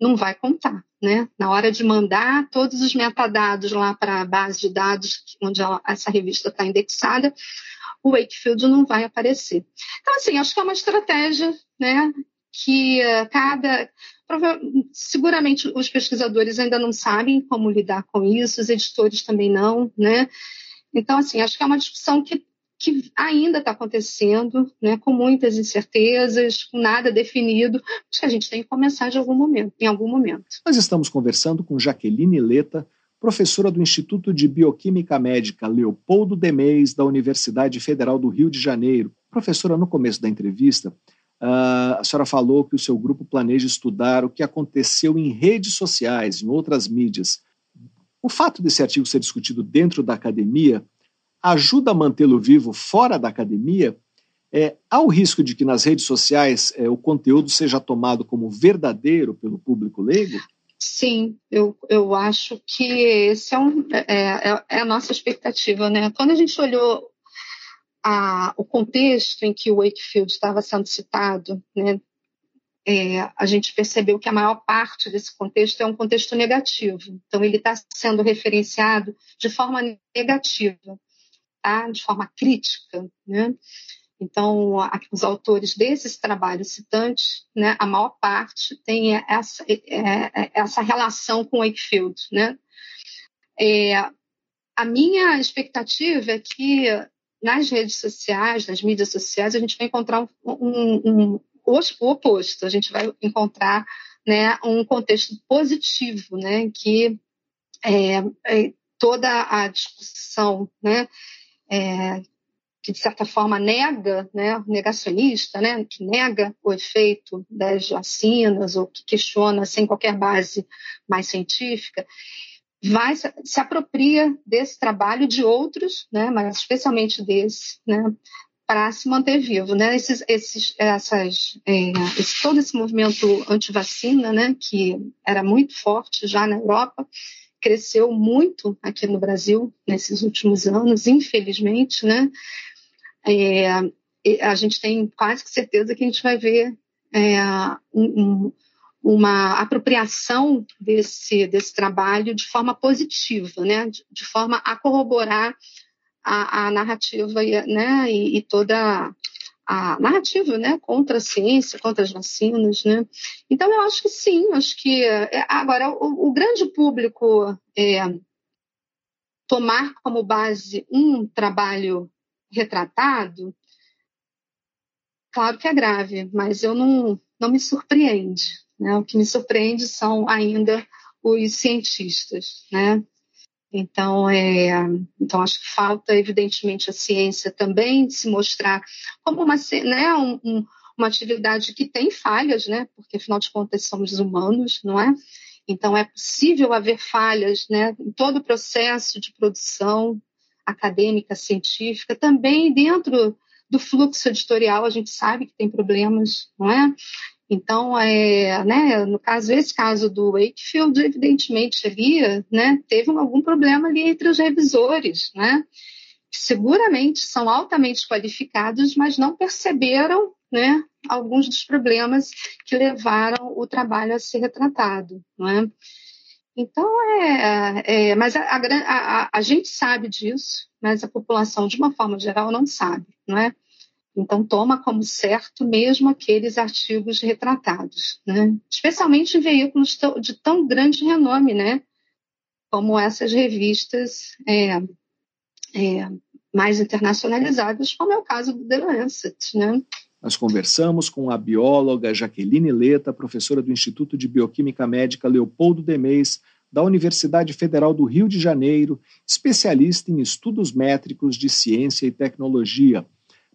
Speaker 4: não vai contar, né? Na hora de mandar todos os metadados lá para a base de dados onde essa revista está indexada, o Wakefield não vai aparecer. Então, assim, acho que é uma estratégia, né? Que uh, cada. Seguramente os pesquisadores ainda não sabem como lidar com isso, os editores também não, né? Então, assim, acho que é uma discussão que que ainda está acontecendo, né, com muitas incertezas, com nada definido, mas que a gente tem que começar de algum momento, em algum momento.
Speaker 1: Nós estamos conversando com Jaqueline Leta, professora do Instituto de Bioquímica Médica Leopoldo Demeis, da Universidade Federal do Rio de Janeiro. Professora, no começo da entrevista, uh, a senhora falou que o seu grupo planeja estudar o que aconteceu em redes sociais, em outras mídias. O fato desse artigo ser discutido dentro da academia ajuda a mantê-lo vivo fora da academia, é, há o risco de que nas redes sociais é, o conteúdo seja tomado como verdadeiro pelo público leigo?
Speaker 4: Sim, eu, eu acho que esse é, um, é, é, é a nossa expectativa. Né? Quando a gente olhou a, o contexto em que o Wakefield estava sendo citado, né, é, a gente percebeu que a maior parte desse contexto é um contexto negativo. Então, ele está sendo referenciado de forma negativa de forma crítica. Né? Então, os autores desses trabalhos citantes, né, a maior parte tem essa, é, é, essa relação com Wakefield. Né? É, a minha expectativa é que nas redes sociais, nas mídias sociais, a gente vai encontrar um, um, um, o oposto, a gente vai encontrar né, um contexto positivo, né, que é, é, toda a discussão né, é, que de certa forma nega, né, negacionista, né, que nega o efeito das vacinas ou que questiona sem qualquer base mais científica, vai se apropria desse trabalho de outros, né, mas especialmente desse, né, para se manter vivo, né? Esses, esses, essas, é, esse, todo esse movimento anti-vacina, né, que era muito forte já na Europa, cresceu muito aqui no Brasil nesses últimos anos, infelizmente, né? É, a gente tem quase certeza que a gente vai ver é, um, uma apropriação desse, desse trabalho de forma positiva, né? de, de forma a corroborar a, a narrativa né? e, e toda a narrativa né, contra a ciência, contra as vacinas. Né? Então, eu acho que sim, acho que. É, agora, o, o grande público é, tomar como base um trabalho retratado, claro que é grave, mas eu não, não me surpreende. Né? O que me surpreende são ainda os cientistas. Né? Então, é, então, acho que falta, evidentemente, a ciência também se mostrar como uma, né, um, um, uma atividade que tem falhas, né, porque, afinal de contas, somos humanos, não é? Então, é possível haver falhas né, em todo o processo de produção acadêmica, científica, também dentro do fluxo editorial, a gente sabe que tem problemas, não é? Então, é, né, no caso, esse caso do Wakefield, evidentemente ali, né, teve algum problema ali entre os revisores, né, que seguramente são altamente qualificados, mas não perceberam, né, alguns dos problemas que levaram o trabalho a ser retratado, é? Então, é, é mas a, a, a, a gente sabe disso, mas a população, de uma forma geral, não sabe, não é? Então, toma como certo mesmo aqueles artigos retratados, né? especialmente em veículos de tão grande renome, né? como essas revistas é, é, mais internacionalizadas, como é o caso do The Lancet. Né?
Speaker 1: Nós conversamos com a bióloga Jaqueline Leta, professora do Instituto de Bioquímica Médica Leopoldo Demeis, da Universidade Federal do Rio de Janeiro, especialista em estudos métricos de ciência e tecnologia.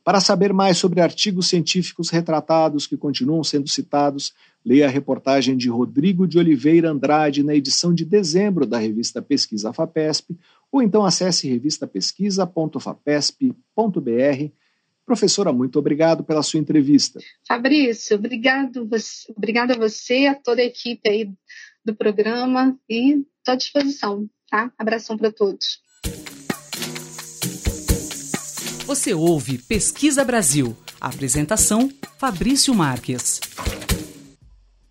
Speaker 1: Para saber mais sobre artigos científicos retratados que continuam sendo citados, leia a reportagem de Rodrigo de Oliveira Andrade na edição de dezembro da revista Pesquisa FAPESP, ou então acesse revistapesquisa.fapesp.br. Professora, muito obrigado pela sua entrevista.
Speaker 4: Fabrício, obrigado, obrigado a você, a toda a equipe aí do programa e estou à disposição, tá? Abração para todos.
Speaker 2: Você ouve Pesquisa Brasil. Apresentação: Fabrício Marques.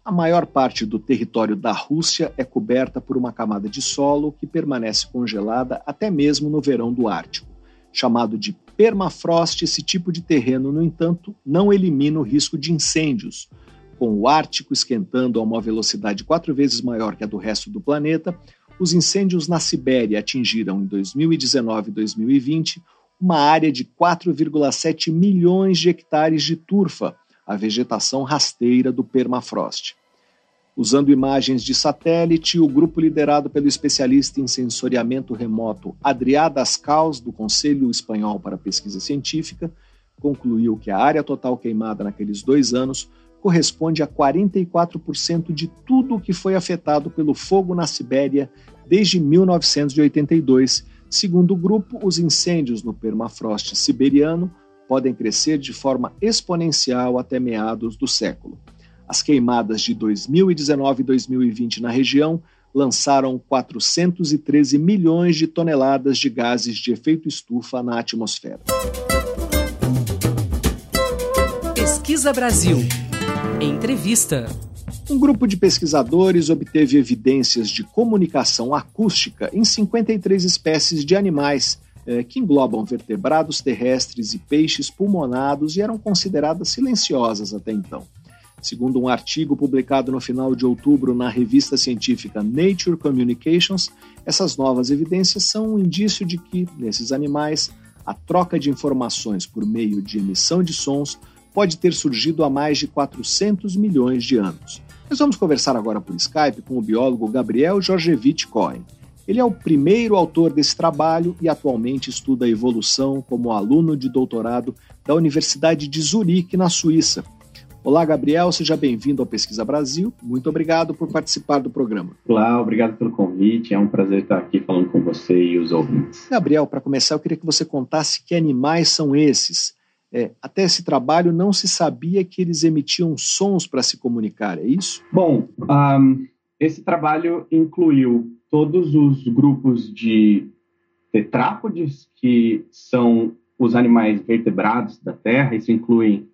Speaker 1: A maior parte do território da Rússia é coberta por uma camada de solo que permanece congelada até mesmo no verão do Ártico. Chamado de permafrost, esse tipo de terreno, no entanto, não elimina o risco de incêndios. Com o Ártico esquentando a uma velocidade quatro vezes maior que a do resto do planeta, os incêndios na Sibéria atingiram em 2019 e 2020 uma área de 4,7 milhões de hectares de turfa, a vegetação rasteira do permafrost. Usando imagens de satélite, o grupo liderado pelo especialista em sensoriamento remoto Adrià Dascals, do Conselho Espanhol para Pesquisa Científica, concluiu que a área total queimada naqueles dois anos corresponde a 44% de tudo o que foi afetado pelo fogo na Sibéria desde 1982. Segundo o grupo, os incêndios no permafrost siberiano podem crescer de forma exponencial até meados do século. As queimadas de 2019 e 2020 na região lançaram 413 milhões de toneladas de gases de efeito estufa na atmosfera.
Speaker 2: Pesquisa Brasil. Entrevista.
Speaker 1: Um grupo de pesquisadores obteve evidências de comunicação acústica em 53 espécies de animais, eh, que englobam vertebrados terrestres e peixes pulmonados e eram consideradas silenciosas até então. Segundo um artigo publicado no final de outubro na revista científica Nature Communications, essas novas evidências são um indício de que, nesses animais, a troca de informações por meio de emissão de sons pode ter surgido há mais de 400 milhões de anos. Nós vamos conversar agora por Skype com o biólogo Gabriel Georgevich Cohen. Ele é o primeiro autor desse trabalho e atualmente estuda a evolução como aluno de doutorado da Universidade de Zurique, na Suíça. Olá, Gabriel, seja bem-vindo ao Pesquisa Brasil. Muito obrigado por participar do programa.
Speaker 5: Olá, obrigado pelo convite. É um prazer estar aqui falando com você e os ouvintes.
Speaker 1: Gabriel, para começar, eu queria que você contasse que animais são esses é, até esse trabalho não se sabia que eles emitiam sons para se comunicar, é isso?
Speaker 5: Bom, um, esse trabalho incluiu todos os grupos de tetrápodes, que são os animais vertebrados da Terra, isso inclui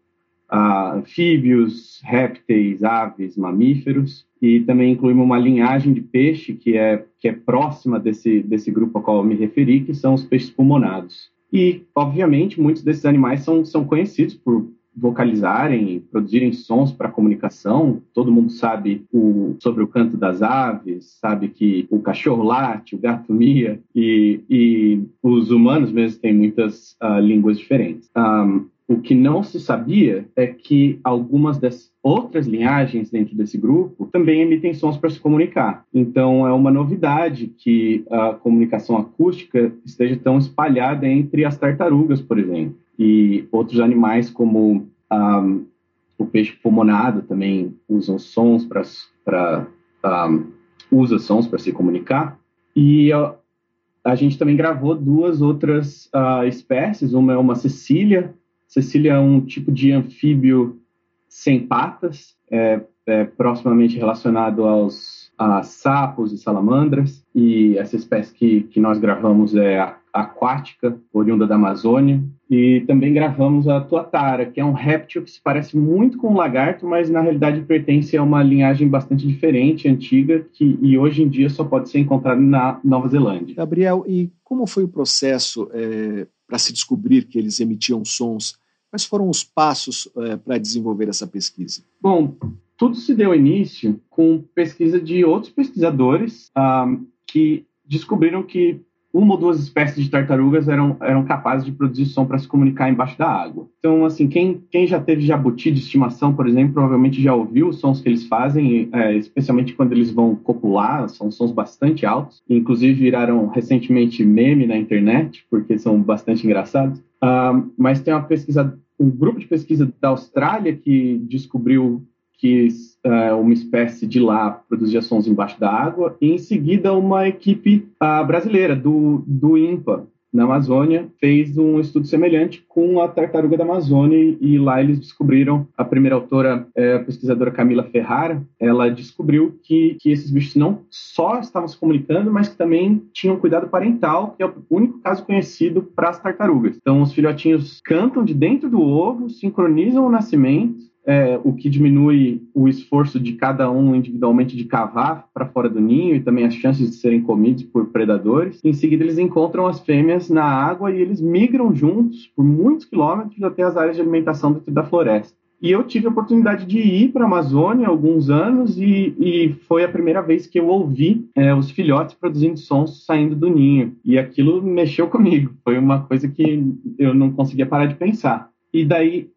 Speaker 5: uh, anfíbios, répteis, aves, mamíferos, e também inclui uma linhagem de peixe que é, que é próxima desse, desse grupo ao qual eu me referi, que são os peixes pulmonados. E, obviamente, muitos desses animais são, são conhecidos por vocalizarem, produzirem sons para comunicação. Todo mundo sabe o, sobre o canto das aves, sabe que o cachorro late, o gato mia, e, e os humanos mesmo têm muitas uh, línguas diferentes. Um, o que não se sabia é que algumas das outras linhagens dentro desse grupo também emitem sons para se comunicar. Então, é uma novidade que a comunicação acústica esteja tão espalhada entre as tartarugas, por exemplo, e outros animais como um, o peixe pulmonado também usam sons para um, usa sons para se comunicar. E a, a gente também gravou duas outras uh, espécies. Uma é uma cecília, Cecília é um tipo de anfíbio sem patas, é, é proximamente relacionado aos a sapos e salamandras, e essa espécie que, que nós gravamos é aquática, oriunda da Amazônia, e também gravamos a tuatara, que é um réptil que se parece muito com um lagarto, mas na realidade pertence a uma linhagem bastante diferente, antiga, que e hoje em dia só pode ser encontrado na Nova Zelândia.
Speaker 1: Gabriel, e como foi o processo é, para se descobrir que eles emitiam sons Quais foram os passos é, para desenvolver essa pesquisa?
Speaker 5: Bom, tudo se deu início com pesquisa de outros pesquisadores ah, que descobriram que uma ou duas espécies de tartarugas eram, eram capazes de produzir som para se comunicar embaixo da água. Então, assim, quem, quem já teve jabuti de estimação, por exemplo, provavelmente já ouviu os sons que eles fazem, é, especialmente quando eles vão copular, são sons bastante altos, inclusive viraram recentemente meme na internet, porque são bastante engraçados. Uh, mas tem uma pesquisa, um grupo de pesquisa da Austrália que descobriu que uh, uma espécie de lá produzia sons embaixo da água, e em seguida uma equipe brasileira do, do INPA, na Amazônia, fez um estudo semelhante com a tartaruga da Amazônia e lá eles descobriram, a primeira autora, é, a pesquisadora Camila Ferrara, ela descobriu que, que esses bichos não só estavam se comunicando, mas que também tinham cuidado parental, que é o único caso conhecido para as tartarugas. Então, os filhotinhos cantam de dentro do ovo, sincronizam o nascimento, é, o que diminui o esforço de cada um individualmente de cavar para fora do ninho e também as chances de serem comidos por predadores. Em seguida, eles encontram as fêmeas na água e eles migram juntos por muitos quilômetros até as áreas de alimentação dentro da floresta. E eu tive a oportunidade de ir para a Amazônia há alguns anos e, e, foi a primeira vez que eu ouvi é, os filhotes produzindo sons saindo do ninho. E aquilo mexeu comigo. Foi uma coisa que eu não conseguia parar de pensar. E daí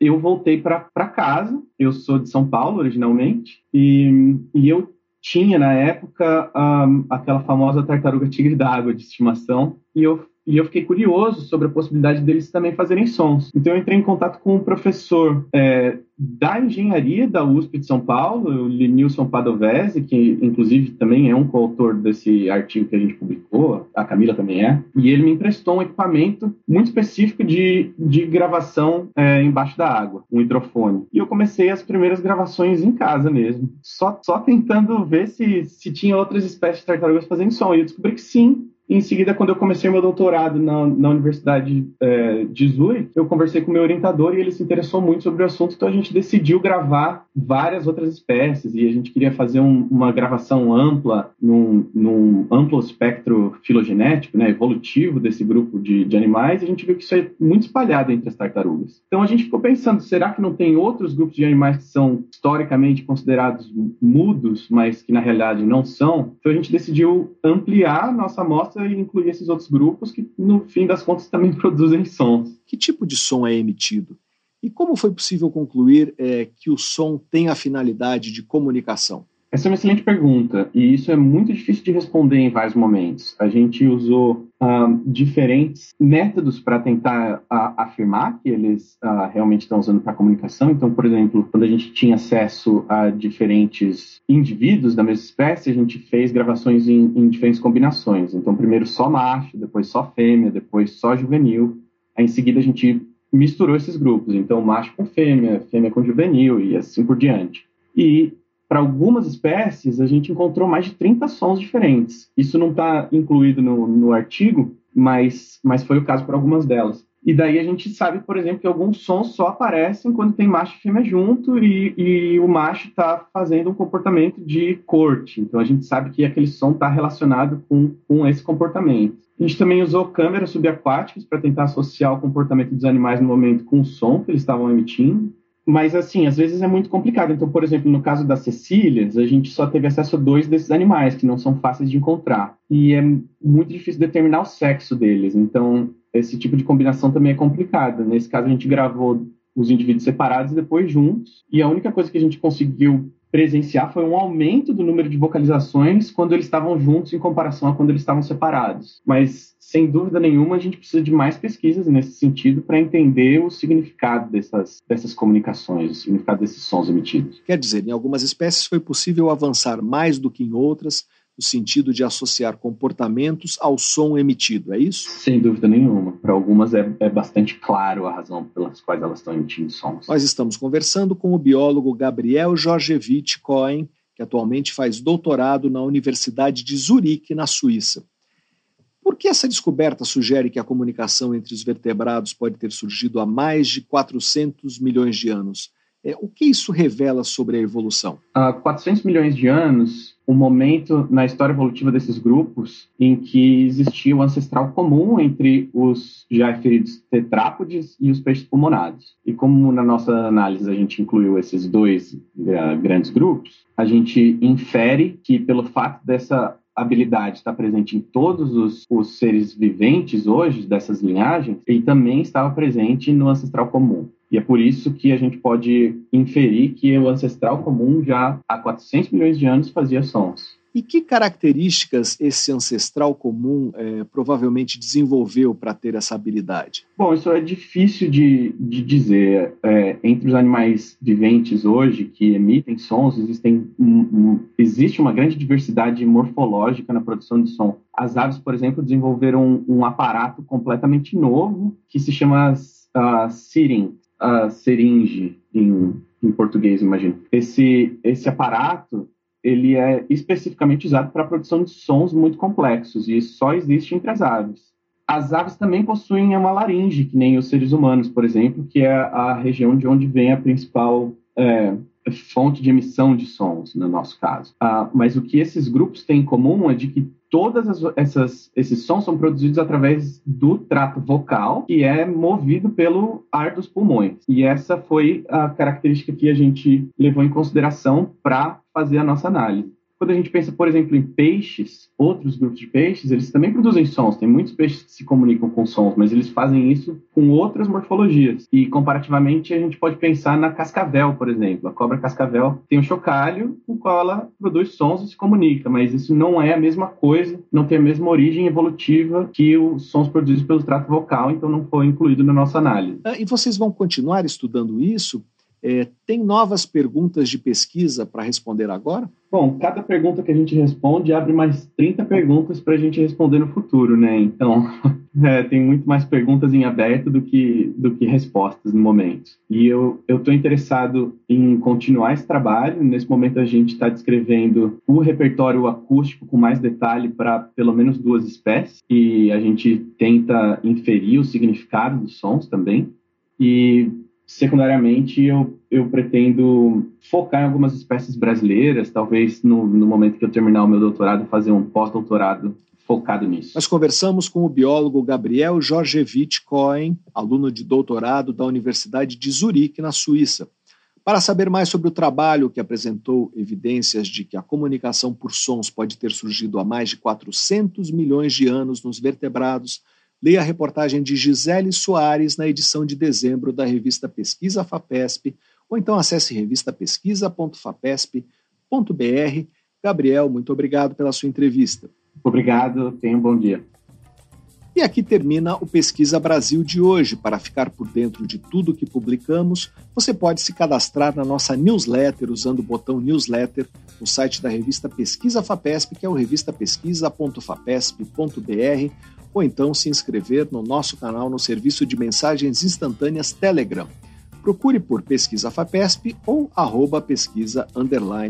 Speaker 5: eu voltei para casa. Eu sou de São Paulo originalmente e, e eu tinha na época um, aquela famosa tartaruga tigre d'água de estimação e eu e eu fiquei curioso sobre a possibilidade deles também fazerem sons. Então eu entrei em contato com um professor é, da engenharia da USP de São Paulo, o Lenilson Padovese, que inclusive também é um coautor desse artigo que a gente publicou, a Camila também é, e ele me emprestou um equipamento muito específico de, de gravação é, embaixo da água, um hidrofone. E eu comecei as primeiras gravações em casa mesmo, só, só tentando ver se, se tinha outras espécies de tartarugas fazendo som. E eu descobri que sim, em seguida, quando eu comecei meu doutorado na, na Universidade é, de Zurich, eu conversei com meu orientador e ele se interessou muito sobre o assunto, então a gente decidiu gravar várias outras espécies e a gente queria fazer um, uma gravação ampla, num, num, amplo espectro filogenético, né, evolutivo desse grupo de, de animais, e a gente viu que isso é muito espalhado entre as tartarugas. Então a gente ficou pensando, será que não tem outros grupos de animais que são historicamente considerados mudos, mas que na realidade não são? Então a gente decidiu ampliar nossa amostra e incluir esses outros grupos que, no fim das contas, também [LAUGHS] produzem sons.
Speaker 1: Que tipo de som é emitido? E como foi possível concluir é, que o som tem a finalidade de comunicação?
Speaker 5: Essa é uma excelente pergunta e isso é muito difícil de responder em vários momentos. A gente usou uh, diferentes métodos para tentar afirmar que eles uh, realmente estão usando para comunicação. Então, por exemplo, quando a gente tinha acesso a diferentes indivíduos da mesma espécie, a gente fez gravações em, em diferentes combinações. Então, primeiro só macho, depois só fêmea, depois só juvenil. Aí, em seguida, a gente misturou esses grupos. Então, macho com fêmea, fêmea com juvenil e assim por diante. E para algumas espécies, a gente encontrou mais de 30 sons diferentes. Isso não está incluído no, no artigo, mas, mas foi o caso para algumas delas. E daí a gente sabe, por exemplo, que alguns sons só aparecem quando tem macho e fêmea junto e, e o macho está fazendo um comportamento de corte. Então a gente sabe que aquele som está relacionado com, com esse comportamento. A gente também usou câmeras subaquáticas para tentar associar o comportamento dos animais no momento com o som que eles estavam emitindo. Mas, assim, às vezes é muito complicado. Então, por exemplo, no caso das Cecílias, a gente só teve acesso a dois desses animais, que não são fáceis de encontrar. E é muito difícil determinar o sexo deles. Então, esse tipo de combinação também é complicado. Nesse caso, a gente gravou os indivíduos separados e depois juntos. E a única coisa que a gente conseguiu presenciar foi um aumento do número de vocalizações quando eles estavam juntos em comparação a quando eles estavam separados. Mas, sem dúvida nenhuma, a gente precisa de mais pesquisas nesse sentido para entender o significado dessas, dessas comunicações, o significado desses sons emitidos.
Speaker 1: Quer dizer, em algumas espécies foi possível avançar mais do que em outras, no sentido de associar comportamentos ao som emitido, é isso?
Speaker 5: Sem dúvida nenhuma. Para algumas é, é, bastante claro a razão pelas quais elas estão emitindo sons.
Speaker 1: Nós estamos conversando com o biólogo Gabriel Jorgevich Cohen, que atualmente faz doutorado na Universidade de Zurique, na Suíça. Por que essa descoberta sugere que a comunicação entre os vertebrados pode ter surgido há mais de 400 milhões de anos? É, o que isso revela sobre a evolução?
Speaker 5: Há 400 milhões de anos, um momento na história evolutiva desses grupos em que existia o ancestral comum entre os já referidos tetrápodes e os peixes pulmonados. E como na nossa análise a gente incluiu esses dois uh, grandes grupos, a gente infere que pelo fato dessa habilidade estar presente em todos os, os seres viventes hoje dessas linhagens, ele também estava presente no ancestral comum. E é por isso que a gente pode inferir que o ancestral comum já há 400 milhões de anos fazia sons.
Speaker 1: E que características esse ancestral comum é, provavelmente desenvolveu para ter essa habilidade?
Speaker 5: Bom, isso é difícil de, de dizer. É, entre os animais viventes hoje que emitem sons, existem um, um, existe uma grande diversidade morfológica na produção de som. As aves, por exemplo, desenvolveram um, um aparato completamente novo que se chama uh, sirin, a seringe em, em português, imagino. Esse, esse aparato ele é especificamente usado para a produção de sons muito complexos e só existe entre as aves. as aves também possuem uma laringe, que nem os seres humanos, por exemplo, que é a região de onde vem a principal é, fonte de emissão de sons, no nosso caso. Ah, mas o que esses grupos têm em comum é de que todas as, essas, esses sons são produzidos através do trato vocal, que é movido pelo ar dos pulmões. E essa foi a característica que a gente levou em consideração para fazer a nossa análise. Quando a gente pensa, por exemplo, em peixes, outros grupos de peixes, eles também produzem sons. Tem muitos peixes que se comunicam com sons, mas eles fazem isso com outras morfologias. E comparativamente, a gente pode pensar na cascavel, por exemplo. A cobra cascavel tem um chocalho com o qual ela produz sons e se comunica, mas isso não é a mesma coisa, não tem a mesma origem evolutiva que os sons produzidos pelo trato vocal, então não foi incluído na nossa análise.
Speaker 1: Ah, e vocês vão continuar estudando isso? É, tem novas perguntas de pesquisa para responder agora?
Speaker 5: Bom, cada pergunta que a gente responde abre mais 30 perguntas para a gente responder no futuro, né? Então, [LAUGHS] é, tem muito mais perguntas em aberto do que, do que respostas no momento. E eu estou interessado em continuar esse trabalho. Nesse momento, a gente está descrevendo o repertório acústico com mais detalhe para pelo menos duas espécies, e a gente tenta inferir o significado dos sons também. E secundariamente, eu, eu pretendo focar em algumas espécies brasileiras, talvez no, no momento que eu terminar o meu doutorado, fazer um pós-doutorado focado nisso.
Speaker 1: Nós conversamos com o biólogo Gabriel Jorgevich Cohen, aluno de doutorado da Universidade de Zurique, na Suíça. Para saber mais sobre o trabalho que apresentou evidências de que a comunicação por sons pode ter surgido há mais de 400 milhões de anos nos vertebrados, Leia a reportagem de Gisele Soares na edição de dezembro da revista Pesquisa FAPESP, ou então acesse revistapesquisa.fapesp.br. Gabriel, muito obrigado pela sua entrevista.
Speaker 5: Obrigado, tenha um bom dia.
Speaker 1: E aqui termina o Pesquisa Brasil de hoje. Para ficar por dentro de tudo que publicamos, você pode se cadastrar na nossa newsletter usando o botão newsletter no site da revista Pesquisa FAPESP, que é o revistapesquisa.fapesp.br ou então se inscrever no nosso canal no serviço de mensagens instantâneas Telegram. Procure por Pesquisa FAPESP ou arroba pesquisa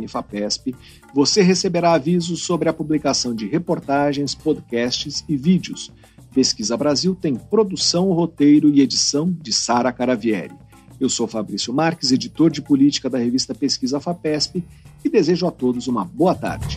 Speaker 1: FAPESP. Você receberá avisos sobre a publicação de reportagens, podcasts e vídeos. Pesquisa Brasil tem produção, roteiro e edição de Sara Caravieri. Eu sou Fabrício Marques, editor de política da revista Pesquisa FAPESP, e desejo a todos uma boa tarde.